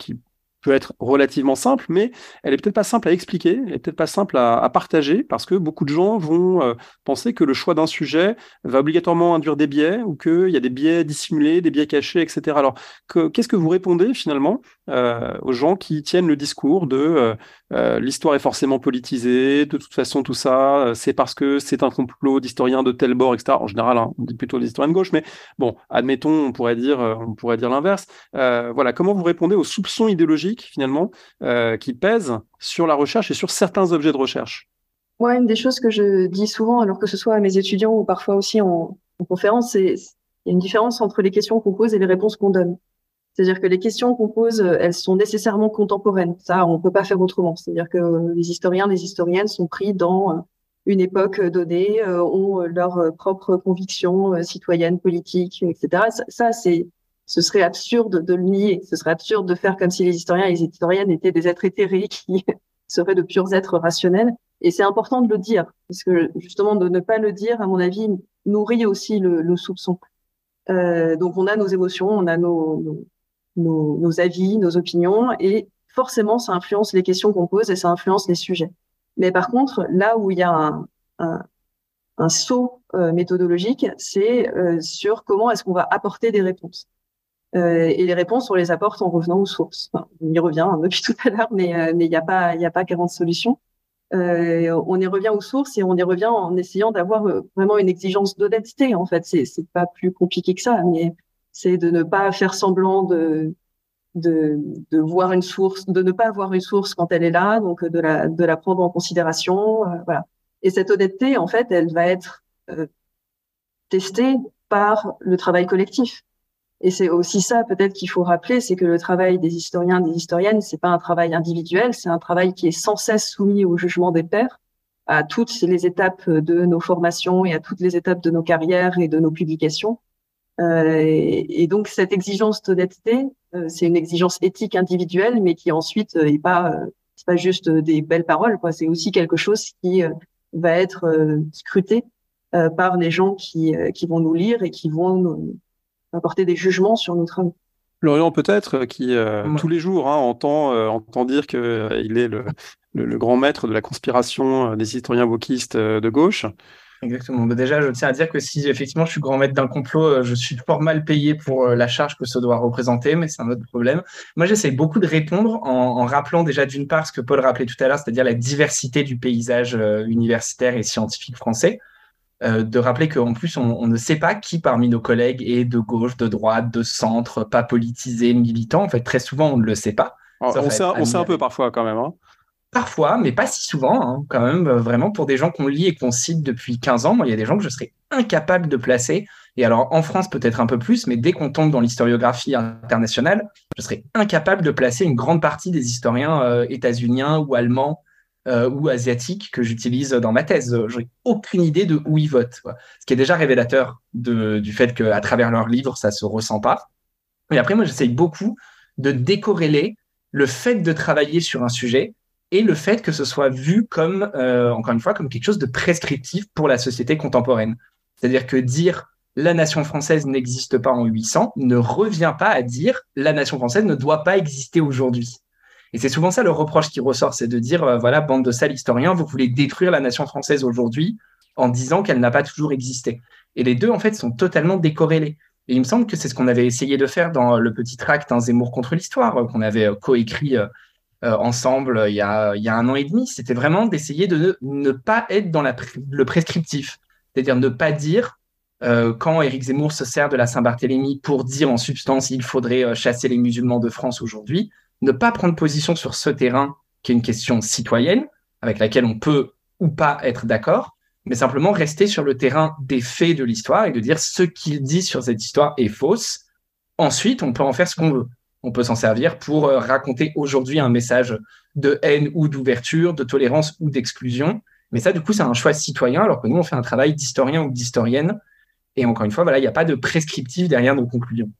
peut être relativement simple, mais elle est peut-être pas simple à expliquer, elle est peut-être pas simple à, partager, parce que beaucoup de gens vont penser que le choix d'un sujet va obligatoirement induire des biais, ou qu'il y a des biais dissimulés, des biais cachés, etc. Alors, qu'est-ce que vous répondez finalement aux gens qui tiennent le discours de euh, l'histoire est forcément politisée, de toute façon tout ça, c'est parce que c'est un complot d'historiens de tel bord, etc. En général, hein, on dit plutôt des historiens de gauche, mais bon, admettons, on pourrait dire, dire l'inverse. voilà, comment vous répondez aux soupçons idéologiques finalement euh, qui pèsent sur la recherche et sur certains objets de recherche? Moi, une des choses que je dis souvent, alors que ce soit à mes étudiants ou parfois aussi en, conférence, c'est il y a une différence entre les questions qu'on pose et les réponses qu'on donne. C'est-à-dire que les questions qu'on pose, elles sont nécessairement contemporaines. Ça, on ne peut pas faire autrement. C'est-à-dire que les historiens, les historiennes sont pris dans une époque donnée, euh, ont leurs propres convictions citoyennes, politiques, etc. ça c'est ce serait absurde de le nier. Ce serait absurde de faire comme si les historiens et les historiennes étaient des êtres éthérés qui seraient de purs êtres rationnels. Et c'est important de le dire, parce que justement de ne pas le dire, à mon avis, nourrit aussi le, soupçon. Euh, donc on a nos émotions, on a nos, nos, avis, nos opinions, et forcément ça influence les questions qu'on pose et ça influence les sujets. Mais par contre, là où il y a un, un, un saut euh, méthodologique, c'est euh, sur comment est-ce qu'on va apporter des réponses. Euh, et les réponses, on les apporte en revenant aux sources. on y revient hein, depuis tout à l'heure, mais euh, mais il n'y a pas a pas 40 solutions. Euh, on y revient aux sources et on y revient en essayant d'avoir euh, vraiment une exigence d'honnêteté. En fait, c'est pas plus compliqué que ça, mais c'est de ne pas faire semblant de de, de voir une source, de ne pas avoir une source quand elle est là, donc de la de la prendre en considération, voilà. Et cette honnêteté, en fait, elle va être testée par le travail collectif. Et c'est aussi ça peut-être qu'il faut rappeler, c'est que le travail des historiens, des historiennes, c'est pas un travail individuel, c'est un travail qui est sans cesse soumis au jugement des pairs, à toutes les étapes de nos formations et à toutes les étapes de nos carrières et de nos publications. Euh, et, donc cette exigence d'honnêteté, euh, c'est une exigence éthique individuelle, mais qui ensuite euh, est pas euh, c'est pas juste des belles paroles, quoi. C'est aussi quelque chose qui va être scruté par les gens qui qui vont nous lire et qui vont nous, apporter des jugements sur nos travaux. Lorient peut-être, euh, qui euh, tous les jours hein, entend, euh, entend dire qu'il est le, le, grand maître de la conspiration des historiens wokistes de gauche. Exactement. Bah, déjà, je tiens à dire que si effectivement je suis grand maître d'un complot, je suis fort mal payé pour la charge que ça doit représenter, mais c'est un autre problème. Moi, j'essaie beaucoup de répondre en, en rappelant déjà d'une part ce que Paul rappelait tout à l'heure, c'est-à-dire la diversité du paysage universitaire et scientifique français. Euh, de rappeler qu'en plus, on, ne sait pas qui parmi nos collègues est de gauche, de droite, de centre, pas politisé, militant. En fait, très souvent, on ne le sait pas. on, sait, on sait un peu parfois quand même. Hein. Parfois, mais pas si souvent, hein, quand même, vraiment pour des gens qu'on lit et qu'on cite depuis 15 ans. Moi, il y a des gens que je serais incapable de placer. Et alors, en France, peut-être un peu plus, mais dès qu'on tombe dans l'historiographie internationale, je serais incapable de placer une grande partie des historiens euh, états-uniens ou allemands euh, ou asiatiques que j'utilise dans ma thèse. J'ai aucune idée de où ils votent. Ce qui est déjà révélateur du fait qu'à travers leurs livres, ça se ressent pas. Et après, moi, j'essaye beaucoup de décorréler le fait de travailler sur un sujet et le fait que ce soit vu comme, euh, encore une fois, comme quelque chose de prescriptif pour la société contemporaine. C'est-à-dire que dire la nation française n'existe pas en 800 ne revient pas à dire la nation française ne doit pas exister aujourd'hui. Et c'est souvent ça le reproche qui ressort, c'est de dire, euh, voilà, bande de sales historiens, vous voulez détruire la nation française aujourd'hui en disant qu'elle n'a pas toujours existé. Et les deux, en fait, sont totalement décorrélés. Et il me semble que c'est ce qu'on avait essayé de faire dans le petit tract Un Zemmour contre l'histoire, euh, qu'on avait coécrit euh, ensemble euh, il y, a, il y, a, un an et demi, c'était vraiment d'essayer de ne, pas être dans le prescriptif. C'est-à-dire ne pas dire, euh, quand Éric Zemmour se sert de la Saint-Barthélemy pour dire en substance il faudrait chasser les musulmans de France aujourd'hui, ne pas prendre position sur ce terrain qui est une question citoyenne, avec laquelle on peut ou pas être d'accord, mais simplement rester sur le terrain des faits de l'histoire et de dire ce qu'il dit sur cette histoire est fausse. Ensuite, on peut en faire ce qu'on veut on peut s'en servir pour euh, raconter aujourd'hui un message de haine ou d'ouverture, de tolérance ou d'exclusion. Mais ça, du coup, c'est un choix citoyen, alors que nous, on fait un travail d'historien ou d'historienne. Et encore une fois, voilà, il n'y a pas de prescriptif derrière nos conclusions.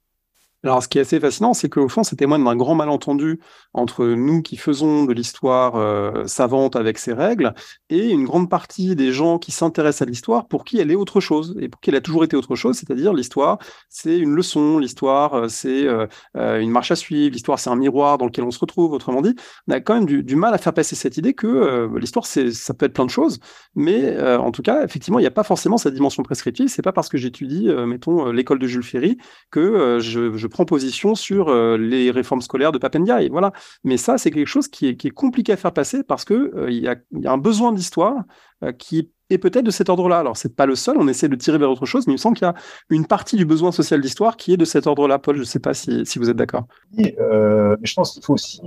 Alors, ce qui est assez fascinant, c'est qu'au fond, c'est témoigne d'un grand malentendu entre nous qui faisons de l'histoire euh, savante avec ses règles et une grande partie des gens qui s'intéressent à l'histoire pour qui elle est autre chose et pour qui elle a toujours été autre chose, c'est-à-dire l'histoire, c'est une leçon, l'histoire, euh, c'est euh, une marche à suivre, l'histoire, c'est un miroir dans lequel on se retrouve. Autrement dit, on a quand même du, mal à faire passer cette idée que l'histoire, c'est, ça peut être plein de choses, mais en tout cas, effectivement, il n'y a pas forcément cette dimension prescriptive. C'est pas parce que j'étudie, mettons, l'école de Jules Ferry que je prends position sur euh, les réformes scolaires de Papendiaï. Voilà. Mais ça, c'est quelque chose qui est, compliqué à faire passer parce qu'il euh, il y, a, un besoin d'histoire euh, qui est peut-être de cet ordre-là. Alors, c'est pas le seul, on essaie de tirer vers autre chose, mais il me semble qu'il y a une partie du besoin social d'histoire qui est de cet ordre-là. Paul, je ne sais pas si, vous êtes d'accord. Oui, je pense qu'il faut aussi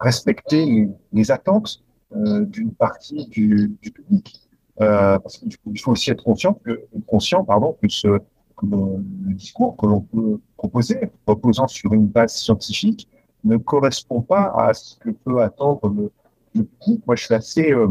respecter les, attentes d'une partie du, public. parce qu'il faut aussi être conscient que, conscient, pardon, que ce, le, discours que l'on peut proposer, proposant sur une base scientifique, ne correspond pas à ce que peut attendre le, public. Moi, je suis assez, euh,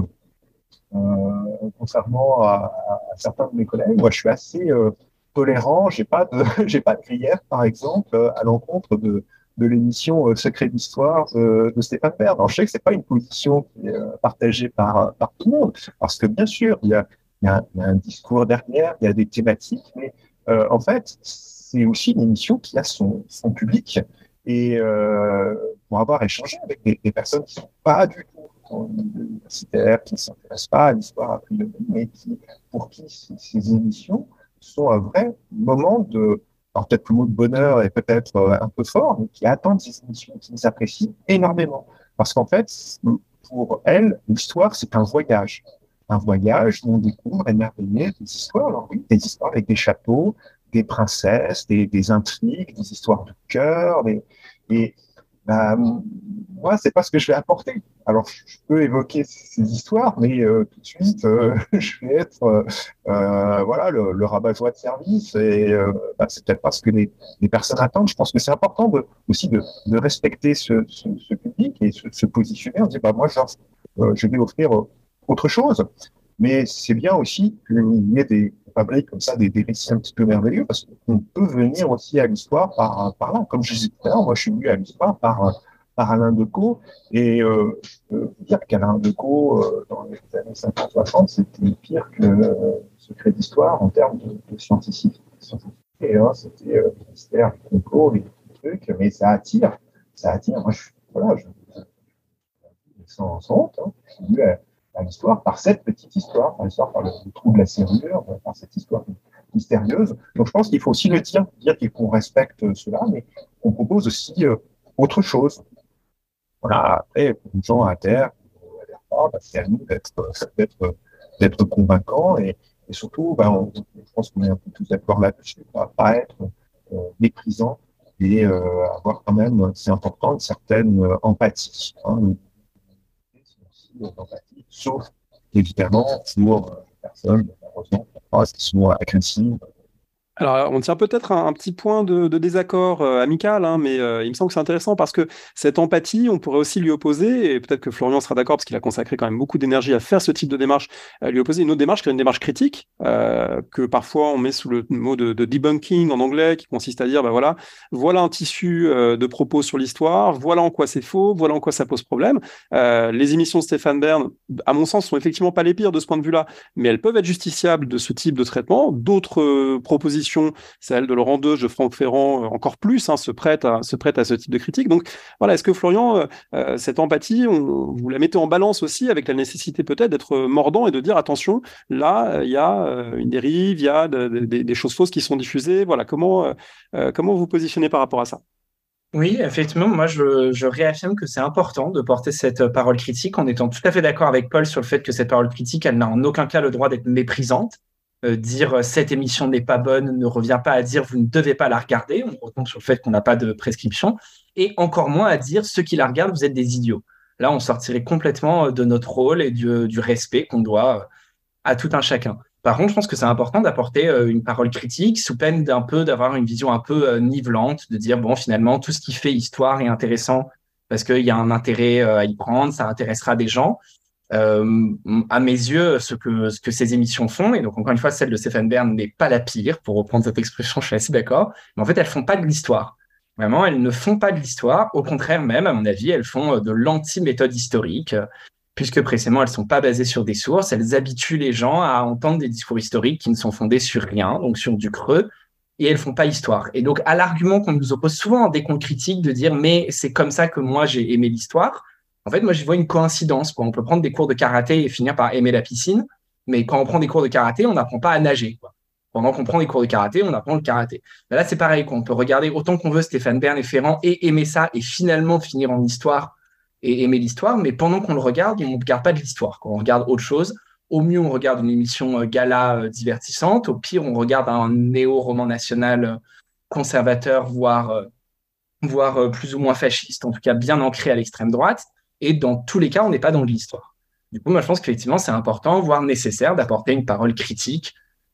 euh, concernant à, certains de mes collègues, moi, je suis assez euh, tolérant. J'ai pas pas de grière, par exemple, à l'encontre de, de l'émission Secret d'Histoire de, de, Stéphane. Alors, je sais que c'est pas une position qui est partagée par, tout le monde, parce que bien sûr, il y a, il y a, un, discours derrière, il y a des thématiques, mais euh, en fait, c'est aussi une émission qui a son, son public. Et euh, pour avoir échangé avec des, personnes qui ne sont pas du tout universitaires, qui ne s'intéressent pas à l'histoire mais qui, pour qui ces, émissions sont un vrai moment de, alors peut-être le mot de bonheur est peut-être euh, un peu fort, mais qui attendent ces émissions, qui les apprécient énormément. Parce qu'en fait, pour elles, l'histoire, c'est un voyage un voyage où on découvre émerveillé des histoires. Alors oui, des histoires avec des châteaux, des princesses, des, des intrigues, des histoires de cœur. et bah, moi, c'est pas ce que je vais apporter. Alors, je peux évoquer ces histoires, mais euh, tout de suite, euh, je vais être euh, voilà le, rabat-joie de service. Et bah, c'est peut-être pas ce que les, personnes attendent. Je pense que c'est important aussi de, respecter ce, public et se, positionner. On dit, bah moi, je vais offrir autre chose. Mais c'est bien aussi qu'il y ait des fabriques comme ça, des, des, récits un petit peu merveilleux, parce qu'on peut venir aussi à l'histoire par, là. Comme je disais tout à l'heure, moi je suis venu à l'histoire par, par Alain Decaux, et euh, je peux dire qu'Alain Decaux, euh, dans les années 50-60, c'était pire que euh, Secret d'Histoire en termes de, de scientifique. Et hein, c'était euh, mystère, complot, les trucs, mais ça attire, ça attire. Moi, je, voilà, je, sans, sans honte, hein, je suis venu à, à l'histoire par cette petite histoire, par l'histoire, par le, trou de la serrure, par cette histoire mystérieuse. Donc je pense qu'il faut aussi le dire, dire qu'on respecte cela, mais qu'on propose aussi euh, autre chose. Voilà, après, les gens à terre, bah, c'est à nous d'être convaincants et, surtout, ben, je pense qu'on est un peu tous d'accord là-dessus, pas être euh, méprisant et euh, avoir quand même, c'est important, une certaine euh, empathie. Hein, d'empathie, sauf évidemment pour les personnes, malheureusement, qui sont agressives, alors, on tient peut-être un, petit point de, désaccord euh, amical, hein, mais euh, il me semble que c'est intéressant parce que cette empathie, on pourrait aussi lui opposer, et peut-être que Florian sera d'accord parce qu'il a consacré quand même beaucoup d'énergie à faire ce type de démarche, lui opposer une autre démarche qui est une démarche critique, euh, que parfois on met sous le mot de, debunking en anglais, qui consiste à dire, ben voilà, voilà un tissu de propos sur l'histoire, voilà en quoi c'est faux, voilà en quoi ça pose problème. les émissions de Stéphane Bern, à mon sens, sont effectivement pas les pires de ce point de vue-là, mais elles peuvent être justiciables de ce type de traitement. D'autres propositions celle de Laurent Deuge, de Franck Ferrand, euh, encore plus, hein, se, prête à, ce type de critique. Donc voilà, est-ce que Florian, euh, euh, cette empathie, vous la mettez en balance aussi avec la nécessité peut-être d'être mordant et de dire attention, là, il y a une dérive, il y a des choses fausses qui sont diffusées. Voilà, comment, comment vous positionnez par rapport à ça? Oui, effectivement, moi je, je réaffirme que c'est important de porter cette parole critique en étant tout à fait d'accord avec Paul sur le fait que cette parole critique, elle n'a en aucun cas le droit d'être méprisante. Euh, dire euh, cette émission n'est pas bonne ne revient pas à dire vous ne devez pas la regarder. On retombe sur le fait qu'on n'a pas de prescription. Et encore moins à dire ceux qui la regardent, vous êtes des idiots. Là, on sortirait complètement euh, de notre rôle et du, respect qu'on doit à tout un chacun. Par contre, je pense que c'est important d'apporter une parole critique sous peine d'un peu d'avoir une vision un peu nivelante, de dire bon finalement tout ce qui fait histoire est intéressant parce qu'il y a un intérêt à y prendre, ça intéressera des gens. Euh, à mes yeux, ce que, ce que ces émissions font, et donc encore une fois, celle de Stéphane Bern n'est pas la pire, pour reprendre cette expression, je suis assez d'accord, mais en fait, elles font pas de l'histoire. Vraiment, elles ne font pas de l'histoire. Au contraire, même, à mon avis, elles font euh, de l'anti-méthode historique, puisque précisément, elles sont pas basées sur des sources. Elles habituent les gens à entendre des discours historiques qui ne sont fondés sur rien, donc sur du creux, et elles font pas histoire. Et donc, à l'argument qu'on nous oppose souvent en décompte critique de dire, mais c'est comme ça que moi j'ai aimé l'histoire, en fait, moi, je vois une coïncidence. On peut prendre des cours de karaté et finir par aimer la piscine, mais quand on prend des cours de karaté, on n'apprend pas à nager. Pendant qu'on prend des cours de karaté, on apprend le karaté. là, c'est pareil. On peut regarder autant qu'on veut Stéphane Bern et Ferrand et aimer ça et finalement finir en histoire et aimer l'histoire, mais pendant qu'on le regarde, on ne regarde pas de l'histoire. On regarde autre chose, au mieux, on regarde une émission euh, gala euh, divertissante. Au pire, on regarde un néo-roman national euh, conservateur, voire, voire plus ou moins fasciste, en tout cas bien ancré à l'extrême droite. Et dans tous les cas, on n'est pas dans l'histoire. Du coup, moi, je pense qu'effectivement, c'est important, voire nécessaire, d'apporter une parole critique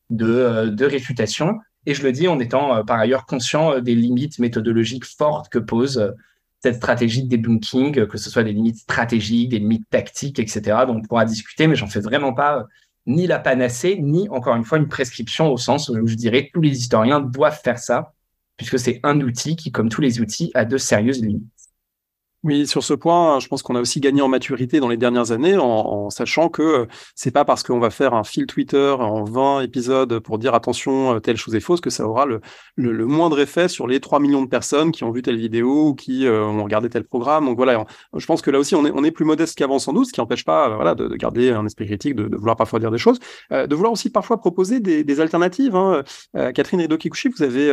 de, euh, de réfutation. Et je le dis en étant euh, par ailleurs conscient euh, des limites méthodologiques fortes que pose cette stratégie de debunking, que ce soit des limites stratégiques, des limites tactiques, etc. dont on pourra discuter, mais j'en fais vraiment pas ni la panacée, ni encore une fois une prescription au sens où je dirais tous les historiens doivent faire ça, puisque c'est un outil qui, comme tous les outils, a de sérieuses limites. Oui, sur ce point, je pense qu'on a aussi gagné en maturité dans les dernières années en, sachant que euh, c'est pas parce qu'on va faire un fil Twitter en 20 épisodes pour dire attention, euh, telle chose est fausse que ça aura le, le, moindre effet sur les 3 millions de personnes qui ont vu telle vidéo ou qui euh, ont regardé tel programme. Donc voilà, je pense que là aussi on est, on est plus modeste qu'avant sans doute, ce qui n'empêche pas voilà, de, garder un esprit critique, de, vouloir parfois dire des choses, de vouloir aussi parfois proposer des, alternatives. Hein. Catherine Rido-Kikuchi, vous avez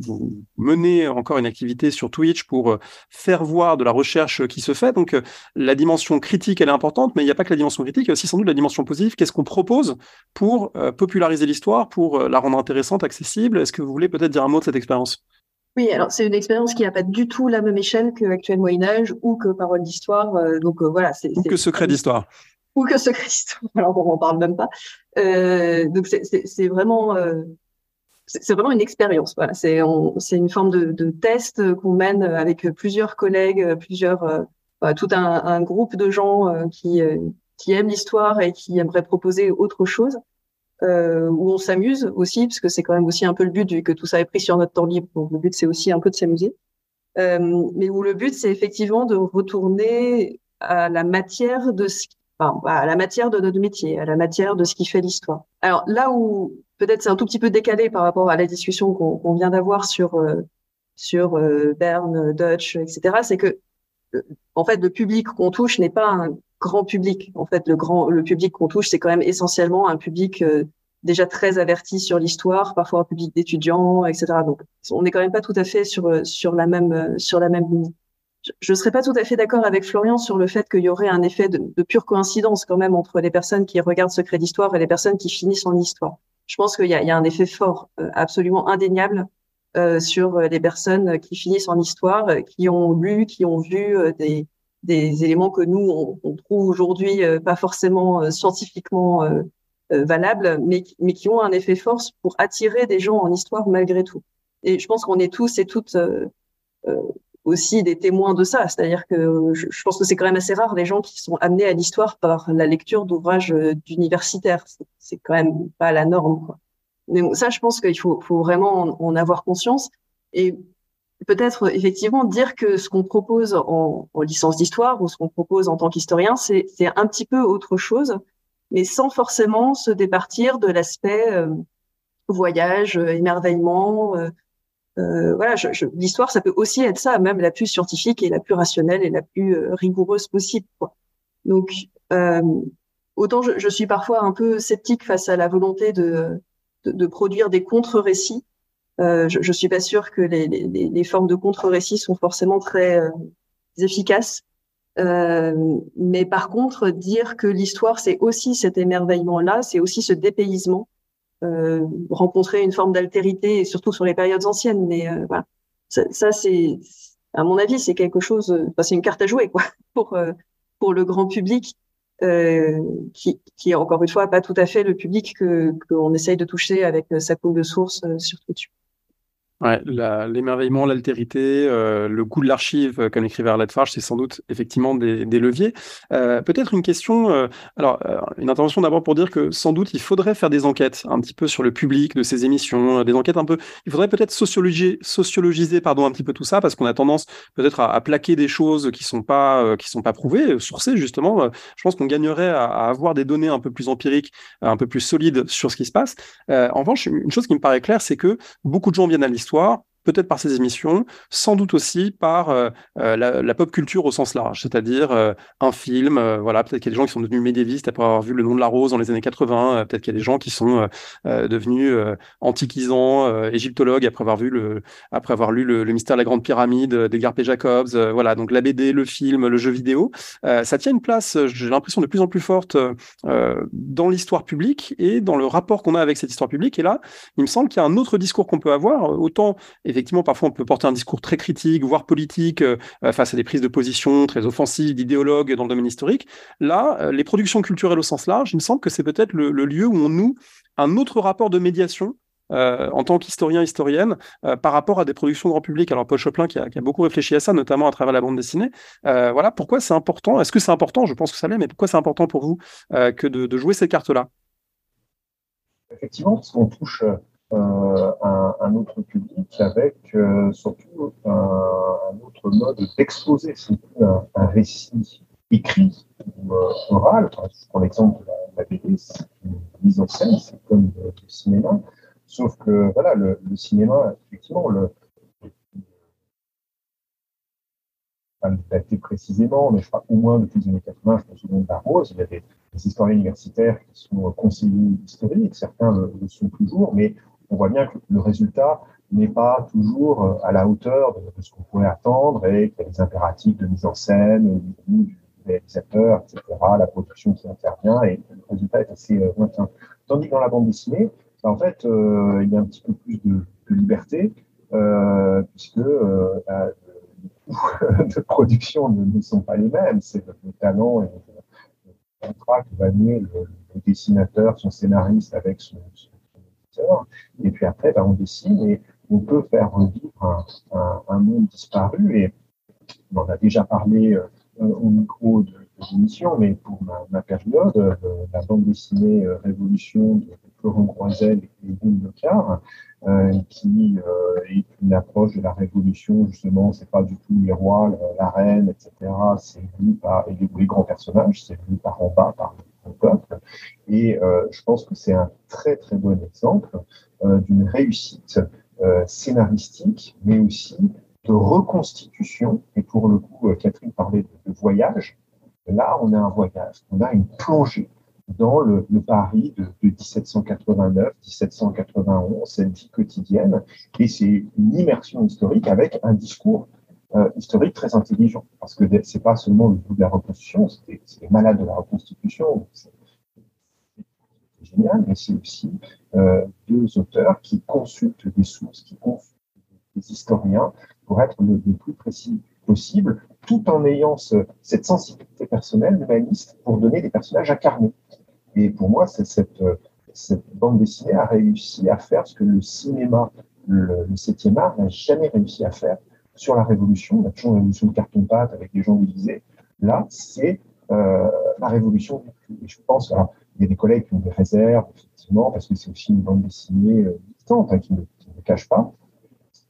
vous mené encore une activité sur Twitch pour faire voir de la recherche qui se fait. Donc, euh, la dimension critique, elle est importante, mais il n'y a pas que la dimension critique, il y a aussi sans doute la dimension positive. Qu'est-ce qu'on propose pour euh, populariser l'histoire, pour euh, la rendre intéressante, accessible? Est-ce que vous voulez peut-être dire un mot de cette expérience? Oui, alors c'est une expérience qui n'a pas du tout la même échelle que Actuel Moyen Âge ou que Parole d'Histoire. donc voilà, c'est ou que Secret d'Histoire. Ou que Secret d'Histoire. Alors on n'en parle même pas. donc c'est vraiment c'est vraiment une expérience. Voilà, c'est une forme de, de test qu'on mène avec plusieurs collègues, plusieurs euh, tout un, un, groupe de gens euh, qui euh, qui aiment l'histoire et qui aimeraient proposer autre chose. Euh, où on s'amuse aussi, parce que c'est quand même aussi un peu le but, vu que tout ça est pris sur notre temps libre. Donc le but, c'est aussi un peu de s'amuser. Euh, mais où le but, c'est effectivement de retourner à la matière de ce, enfin, à la matière de notre métier, à la matière de ce qui fait l'histoire. Alors là où peut-être c'est un tout petit peu décalé par rapport à la discussion qu'on vient d'avoir sur euh, sur euh, Berne, Dutch, etc. C'est que euh, en fait le public qu'on touche n'est pas un grand public. En fait, le grand le public qu'on touche, c'est quand même essentiellement un public déjà très averti sur l'histoire, parfois un public d'étudiants, etc. Donc on n'est quand même pas tout à fait sur sur la même sur la même ligne. Je ne serais pas tout à fait d'accord avec Florian sur le fait qu'il y aurait un effet de, de, pure coïncidence quand même entre les personnes qui regardent Secret d'Histoire et les personnes qui finissent en histoire je pense qu'il y, y a, un effet fort, euh, absolument indéniable, euh, sur euh, les personnes qui finissent en histoire, qui ont lu, qui ont vu des, des éléments que nous on, trouve aujourd'hui pas forcément scientifiquement valables, mais, mais qui ont un effet force pour attirer des gens en histoire malgré tout. Et je pense qu'on est tous et toutes aussi des témoins de ça. C'est-à-dire que je, pense que c'est quand même assez rare les gens qui sont amenés à l'histoire par la lecture d'ouvrages euh, d'universitaires. C'est quand même pas la norme. Quoi. Mais ça, je pense qu'il faut, vraiment en, avoir conscience et peut-être effectivement dire que ce qu'on propose en, en, licence d'histoire ou ce qu'on propose en tant qu'historien, c'est un petit peu autre chose, mais sans forcément se départir de l'aspect euh, voyage, euh, émerveillement, voilà, je, l'histoire, ça peut aussi être ça, même la plus scientifique et la plus rationnelle et la plus euh, rigoureuse possible. Quoi. Donc, euh, autant je, je, suis parfois un peu sceptique face à la volonté de, de, de produire des contre-récits. Euh, je, je suis pas sûre que les, les, les formes de contre-récits sont forcément très euh, efficaces. mais par contre, dire que l'histoire, c'est aussi cet émerveillement-là, c'est aussi ce dépaysement, euh, rencontrer une forme d'altérité, surtout sur les périodes anciennes. Mais euh, voilà, ça, c'est, à mon avis, c'est quelque chose. Euh, c'est une carte à jouer, quoi, pour pour le grand public. Euh, qui, qui est encore une fois pas tout à fait le public que qu'on essaye de toucher avec sa coupe de source sur Twitter. Ouais, l'émerveillement, l'altérité, euh, le goût de l'archive, euh, comme écrivait Arlette Farge, c'est sans doute effectivement des, leviers. Euh, Peut-être une question, alors une intervention d'abord pour dire que sans doute il faudrait faire des enquêtes un petit peu sur le public de ces émissions, des enquêtes un peu, il faudrait peut-être sociologiser, sociologiser pardon un petit peu tout ça parce qu'on a tendance peut-être à, plaquer des choses qui sont pas sont pas prouvées, sourcées justement. je pense qu'on gagnerait à, avoir des données un peu plus empiriques, un peu plus solides sur ce qui se passe. en revanche, une chose qui me paraît claire, c'est que beaucoup de gens viennent à l'histoire histoire peut-être par ces émissions, sans doute aussi par euh, euh, la, pop culture au sens large, c'est-à-dire euh, un film, voilà, peut-être qu'il y a des gens qui sont devenus médiévistes après avoir vu Le Nom de la Rose dans les années 80, euh, peut-être qu'il y a des gens qui sont devenus antiquisants, égyptologues après avoir vu le, après avoir lu le, le mystère de la Grande Pyramide d'Edgar P. Jacobs, voilà, donc la BD, le film, le jeu vidéo, ça tient une place, j'ai l'impression de plus en plus forte dans l'histoire publique et dans le rapport qu'on a avec cette histoire publique. Et là, il me semble qu'il y a un autre discours qu'on peut avoir, autant effectivement, parfois on peut porter un discours très critique, voire politique, euh, face à des prises de position très offensives d'idéologues dans le domaine historique. Là, euh, les productions culturelles au sens large, il me semble que c'est peut-être le, lieu où on noue un autre rapport de médiation euh, en tant qu'historien, historienne, euh, par rapport à des productions grand public. Alors Paul Choplin qui a, beaucoup réfléchi à ça, notamment à travers la bande dessinée. Euh, voilà, pourquoi c'est important Est-ce que c'est important Je pense que ça l'est, mais pourquoi c'est important pour vous que de, jouer ces cartes-là? Effectivement, parce qu'on touche euh, un, un, autre public avec euh, surtout un, un, autre mode d'exposer. C'est un, un, récit écrit ou euh, oral. Je prends l'exemple de la, BD, c'est une mise en scène, c'est comme le, cinéma. Sauf que voilà, le, cinéma, effectivement, le, daté précisément, mais je crois au moins depuis les années 80, je au nom de la Rose, il y a des, des historiens universitaires qui sont conseillers historiques, certains le, sont toujours, mais on voit bien que le résultat n'est pas toujours euh, à la hauteur de, ce qu'on pourrait attendre et qu'il y a des impératifs de mise en scène, du réalisateur, etc., la production qui intervient et le résultat est assez euh, lointain. Tandis que dans la bande dessinée, ben, en fait, euh, il y a un petit peu plus de, liberté euh, puisque euh, les coûts de production ne, sont pas les mêmes. C'est le, le talent et le, contrat que va nouer le, dessinateur, son scénariste avec son et puis après, ben, on dessine et on peut faire revivre un, monde disparu. Et on en a déjà parlé euh, au micro de, l'émission, mais pour ma, période, euh, la bande dessinée euh, Révolution de Florent Croisel et Boum Lecard, euh, qui est une approche de la Révolution, justement, c'est pas du tout les rois, la, reine, etc. C'est vu par et les grands personnages, c'est vu par en bas, par peuple. Et euh, je pense que c'est un très très bon exemple euh, d'une réussite euh, scénaristique, mais aussi de reconstitution. Et pour le coup, Catherine parlait de, voyage. Là, on a un voyage, on a une plongée dans le, Paris de, de 1789-1791, cette vie quotidienne. Et c'est une immersion historique avec un discours euh, historique très intelligent, parce que c'est pas seulement le bout de la reconstitution, c'est les malades de la reconstitution, c'est génial, mais c'est aussi euh, deux auteurs qui consultent des sources, qui consultent des historiens pour être le, plus précis possible, tout en ayant cette sensibilité personnelle humaniste pour donner des personnages incarnés. Et pour moi, cette, bande dessinée a réussi à faire ce que le cinéma, le, 7e art, n'a jamais réussi à faire sur la Révolution. On a toujours la Révolution de carton-pâte avec des gens déguisés. Là, c'est euh, la Révolution Et je pense, il y a des collègues qui ont des réserves, effectivement, parce que c'est aussi une bande dessinée euh, distante, hein, qui, ne, ne, cache pas.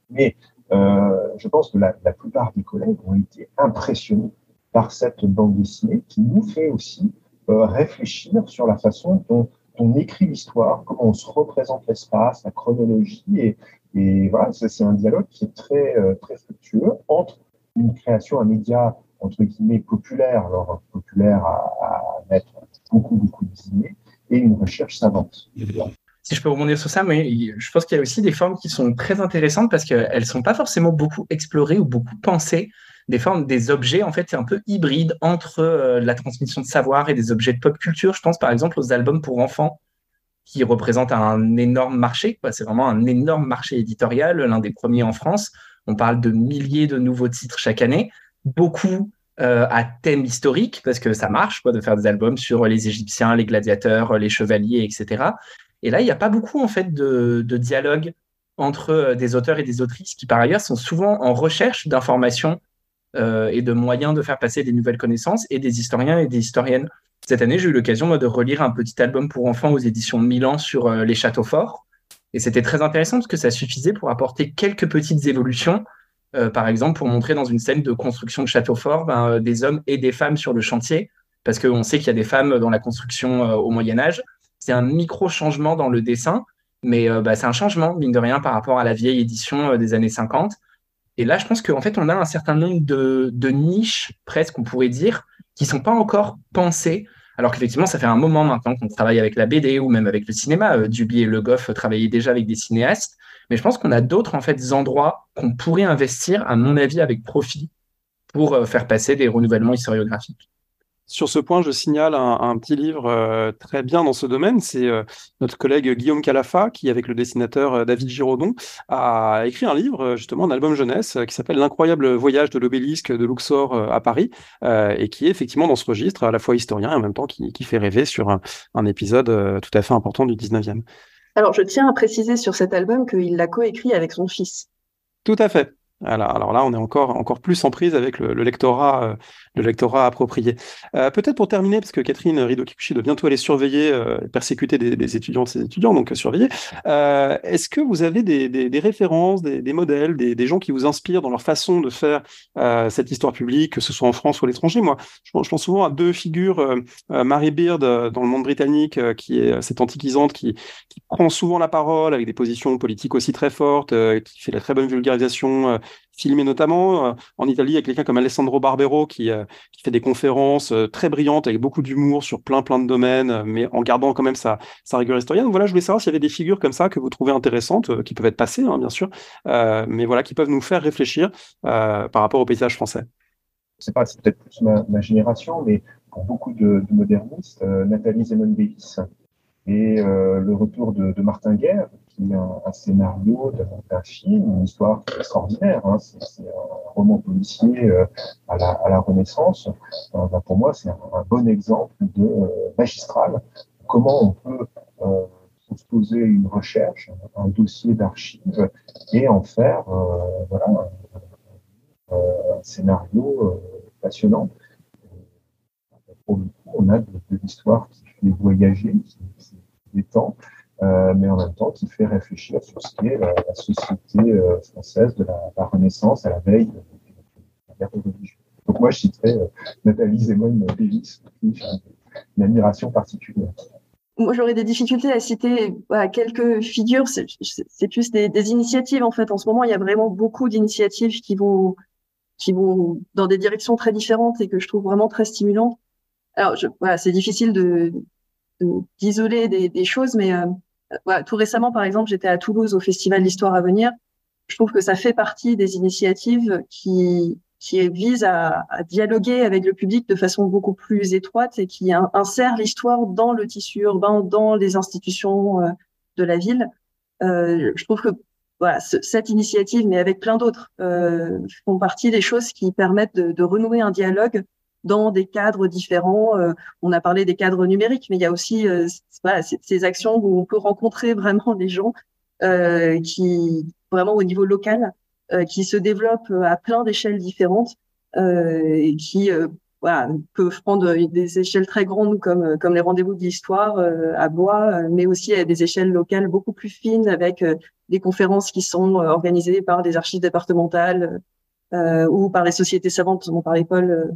Mais euh, je pense que la, la, plupart des collègues ont été impressionnés par cette bande dessinée qui nous fait aussi euh, réfléchir sur la façon dont on écrit l'histoire, comment on se représente l'espace, la chronologie. Et, voilà, c'est un dialogue qui est très, euh, très fructueux entre une création, un média entre guillemets populaire, alors populaire à, à mettre beaucoup, beaucoup de guillemets, et une recherche savante. Si je peux rebondir sur ça, mais je pense qu'il y a aussi des formes qui sont très intéressantes parce qu'elles ne sont pas forcément beaucoup explorées ou beaucoup pensées. Des formes, des objets, en fait, c'est un peu hybride entre euh, la transmission de savoir et des objets de pop culture. Je pense par exemple aux albums pour enfants qui représentent un énorme marché. C'est vraiment un énorme marché éditorial, l'un des premiers en France. On parle de milliers de nouveaux titres chaque année, beaucoup euh, à thème historique, parce que ça marche quoi, de faire des albums sur les Égyptiens, les gladiateurs, les chevaliers, etc. Et là, il n'y a pas beaucoup en fait de, dialogue entre euh, des auteurs et des autrices qui, par ailleurs, sont souvent en recherche d'informations et de moyens de faire passer des nouvelles connaissances et des historiens et des historiennes. Cette année, j'ai eu l'occasion de relire un petit album pour enfants aux éditions de Milan sur euh, les châteaux forts. Et c'était très intéressant parce que ça suffisait pour apporter quelques petites évolutions. par exemple, pour montrer dans une scène de construction de château fort ben, des hommes et des femmes sur le chantier, parce qu'on sait qu'il y a des femmes dans la construction au Moyen Âge c'est un micro changement dans le dessin, mais euh, bah, c'est un changement, mine de rien, par rapport à la vieille édition euh, des années 50. Et là, je pense qu'en fait, on a un certain nombre de, niches, presque, on pourrait dire, qui sont pas encore pensées. Alors qu'effectivement, ça fait un moment maintenant qu'on travaille avec la BD ou même avec le cinéma. Euh, Duby et Le Goff travaillaient déjà avec des cinéastes. Mais je pense qu'on a d'autres en fait endroits qu'on pourrait investir, à mon avis, avec profit pour faire passer des renouvellements historiographiques. Sur ce point, je signale un, petit livre euh, très bien dans ce domaine. C'est euh, notre collègue Guillaume Calafa, qui, avec le dessinateur euh, David Giraudon, a écrit un livre, justement, un album jeunesse, qui s'appelle L'incroyable voyage de l'obélisque de Luxor à Paris, et qui est effectivement dans ce registre, à la fois historien et en même temps qui, fait rêver sur un, un épisode tout à fait important du 19e. Alors, je tiens à préciser sur cet album qu'il l'a coécrit avec son fils. Tout à fait. Alors, là, on est encore, encore plus en prise avec le, lectorat, euh, le lectorat approprié. Euh, peut-être pour terminer, parce que Catherine Rido-Kikuchi doit bientôt aller surveiller, euh, persécuter des, des, étudiants de ses étudiants, donc surveiller. Est-ce que vous avez des, références, des, modèles, des, gens qui vous inspirent dans leur façon de faire cette histoire publique, que ce soit en France ou à l'étranger? Moi, je, pense souvent à deux figures. Mary Beard, dans le monde britannique, qui est cette antiquisante qui, qui prend souvent la parole avec des positions politiques aussi très fortes, qui fait la très bonne vulgarisation filmé notamment euh, en Italie avec quelqu'un comme Alessandro Barbero qui, euh, fait des conférences euh, très brillantes avec beaucoup d'humour sur plein plein de domaines, mais en gardant quand même sa, rigueur historienne. voilà, je voulais savoir s'il y avait des figures comme ça que vous trouvez intéressantes, qui peuvent être passées, hein, bien sûr, mais voilà, qui peuvent nous faire réfléchir par rapport au paysage français. C'est pas, c'est peut-être plus ma, génération, mais pour beaucoup de, modernistes, Nathalie Zemon-Davis et le retour de, de Martin Guerre, qui est un, scénario d'un film, une histoire extraordinaire. Hein. C'est un roman policier euh, à, la, à, la, Renaissance. Euh, bah, pour moi, c'est un, bon exemple de euh, magistral. Comment on peut euh, poser une recherche, un dossier d'archives et en faire voilà, un scénario passionnant. Pour le coup, on a de, de l'histoire qui fait voyager, qui, détend, euh, mais en même temps qui fait réfléchir sur ce qu'est la, la, société euh, française de la, Renaissance à la veille de, la guerre religieuse. Donc moi, je citerai euh, Nathalie Zemon Davis, qui une admiration particulière. Moi, j'aurais des difficultés à citer voilà, quelques figures. C'est plus des, des, initiatives en fait. En ce moment, il y a vraiment beaucoup d'initiatives qui vont qui vont dans des directions très différentes et que je trouve vraiment très stimulantes. Alors, je, voilà, c'est difficile de d'isoler des, des, choses, mais euh, voilà, tout récemment, par exemple, j'étais à Toulouse au Festival d'Histoire à venir. Je trouve que ça fait partie des initiatives qui, qui visent à, à, dialoguer avec le public de façon beaucoup plus étroite et qui insère l'histoire dans le tissu urbain, dans les institutions euh, de la ville. Euh, je trouve que voilà, cette initiative, mais avec plein d'autres, euh, font partie des choses qui permettent de, de, renouer un dialogue dans des cadres différents. Euh, on a parlé des cadres numériques, mais il y a aussi euh, voilà, ces actions où on peut rencontrer vraiment des gens euh, qui, vraiment au niveau local, qui se développent à plein d'échelles différentes et qui voilà, peuvent prendre des échelles très grandes comme, comme les rendez-vous d'histoire à Bois, mais aussi à des échelles locales beaucoup plus fines avec des conférences qui sont organisées par des archives départementales euh, ou par les sociétés savantes dont parlait Paul euh,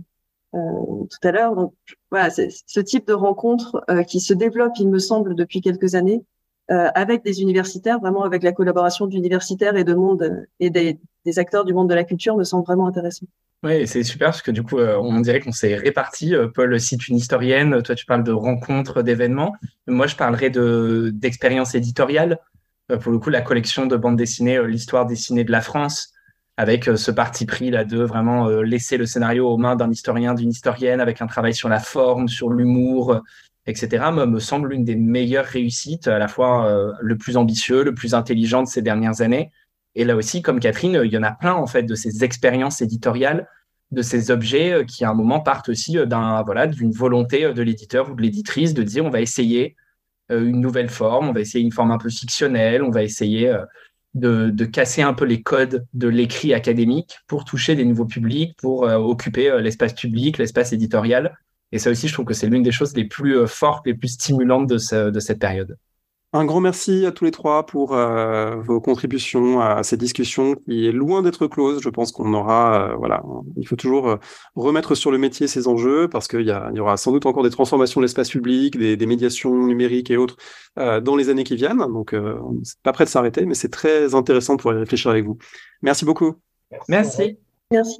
tout à l'heure. Donc voilà, ce type de rencontre euh, qui se développe, il me semble, depuis quelques années, euh, avec des universitaires, vraiment avec la collaboration d'universitaires et de monde et des, acteurs du monde de la culture, me semble vraiment intéressant. Oui, c'est super parce que du coup, on dirait qu'on s'est répartis. Paul cite une historienne, toi tu parles de rencontres, d'événements. Moi, je parlerai de d'expériences éditoriales. Pour le coup, la collection de bandes dessinées, l'histoire dessinée de la France, avec euh, ce parti pris là de vraiment euh, laisser le scénario aux mains d'un historien, d'une historienne, avec un travail sur la forme, sur l'humour, euh, etc., me, semble l'une des meilleures réussites, à la fois le plus ambitieux, le plus intelligent de ces dernières années. Et là aussi, comme Catherine, il y en a plein en fait de ces expériences éditoriales, de ces objets qui à un moment partent aussi d'un voilà d'une volonté de l'éditeur ou de l'éditrice de dire on va essayer une nouvelle forme, on va essayer une forme un peu fictionnelle, on va essayer de, casser un peu les codes de l'écrit académique pour toucher des nouveaux publics, pour euh, occuper euh, l'espace public, l'espace éditorial. Et ça aussi, je trouve que c'est l'une des choses les plus euh, fortes, les plus stimulantes de, de cette période. Un grand merci à tous les trois pour euh, vos contributions à cette discussion qui est loin d'être close. Je pense qu'on aura, euh, voilà, il faut toujours euh, remettre sur le métier ces enjeux parce qu'il y, y, aura sans doute encore des transformations de l'espace public, des, des, médiations numériques et autres dans les années qui viennent. Donc, c'est pas prêt de s'arrêter, mais c'est très intéressant pour y réfléchir avec vous. Merci beaucoup. Merci. Merci.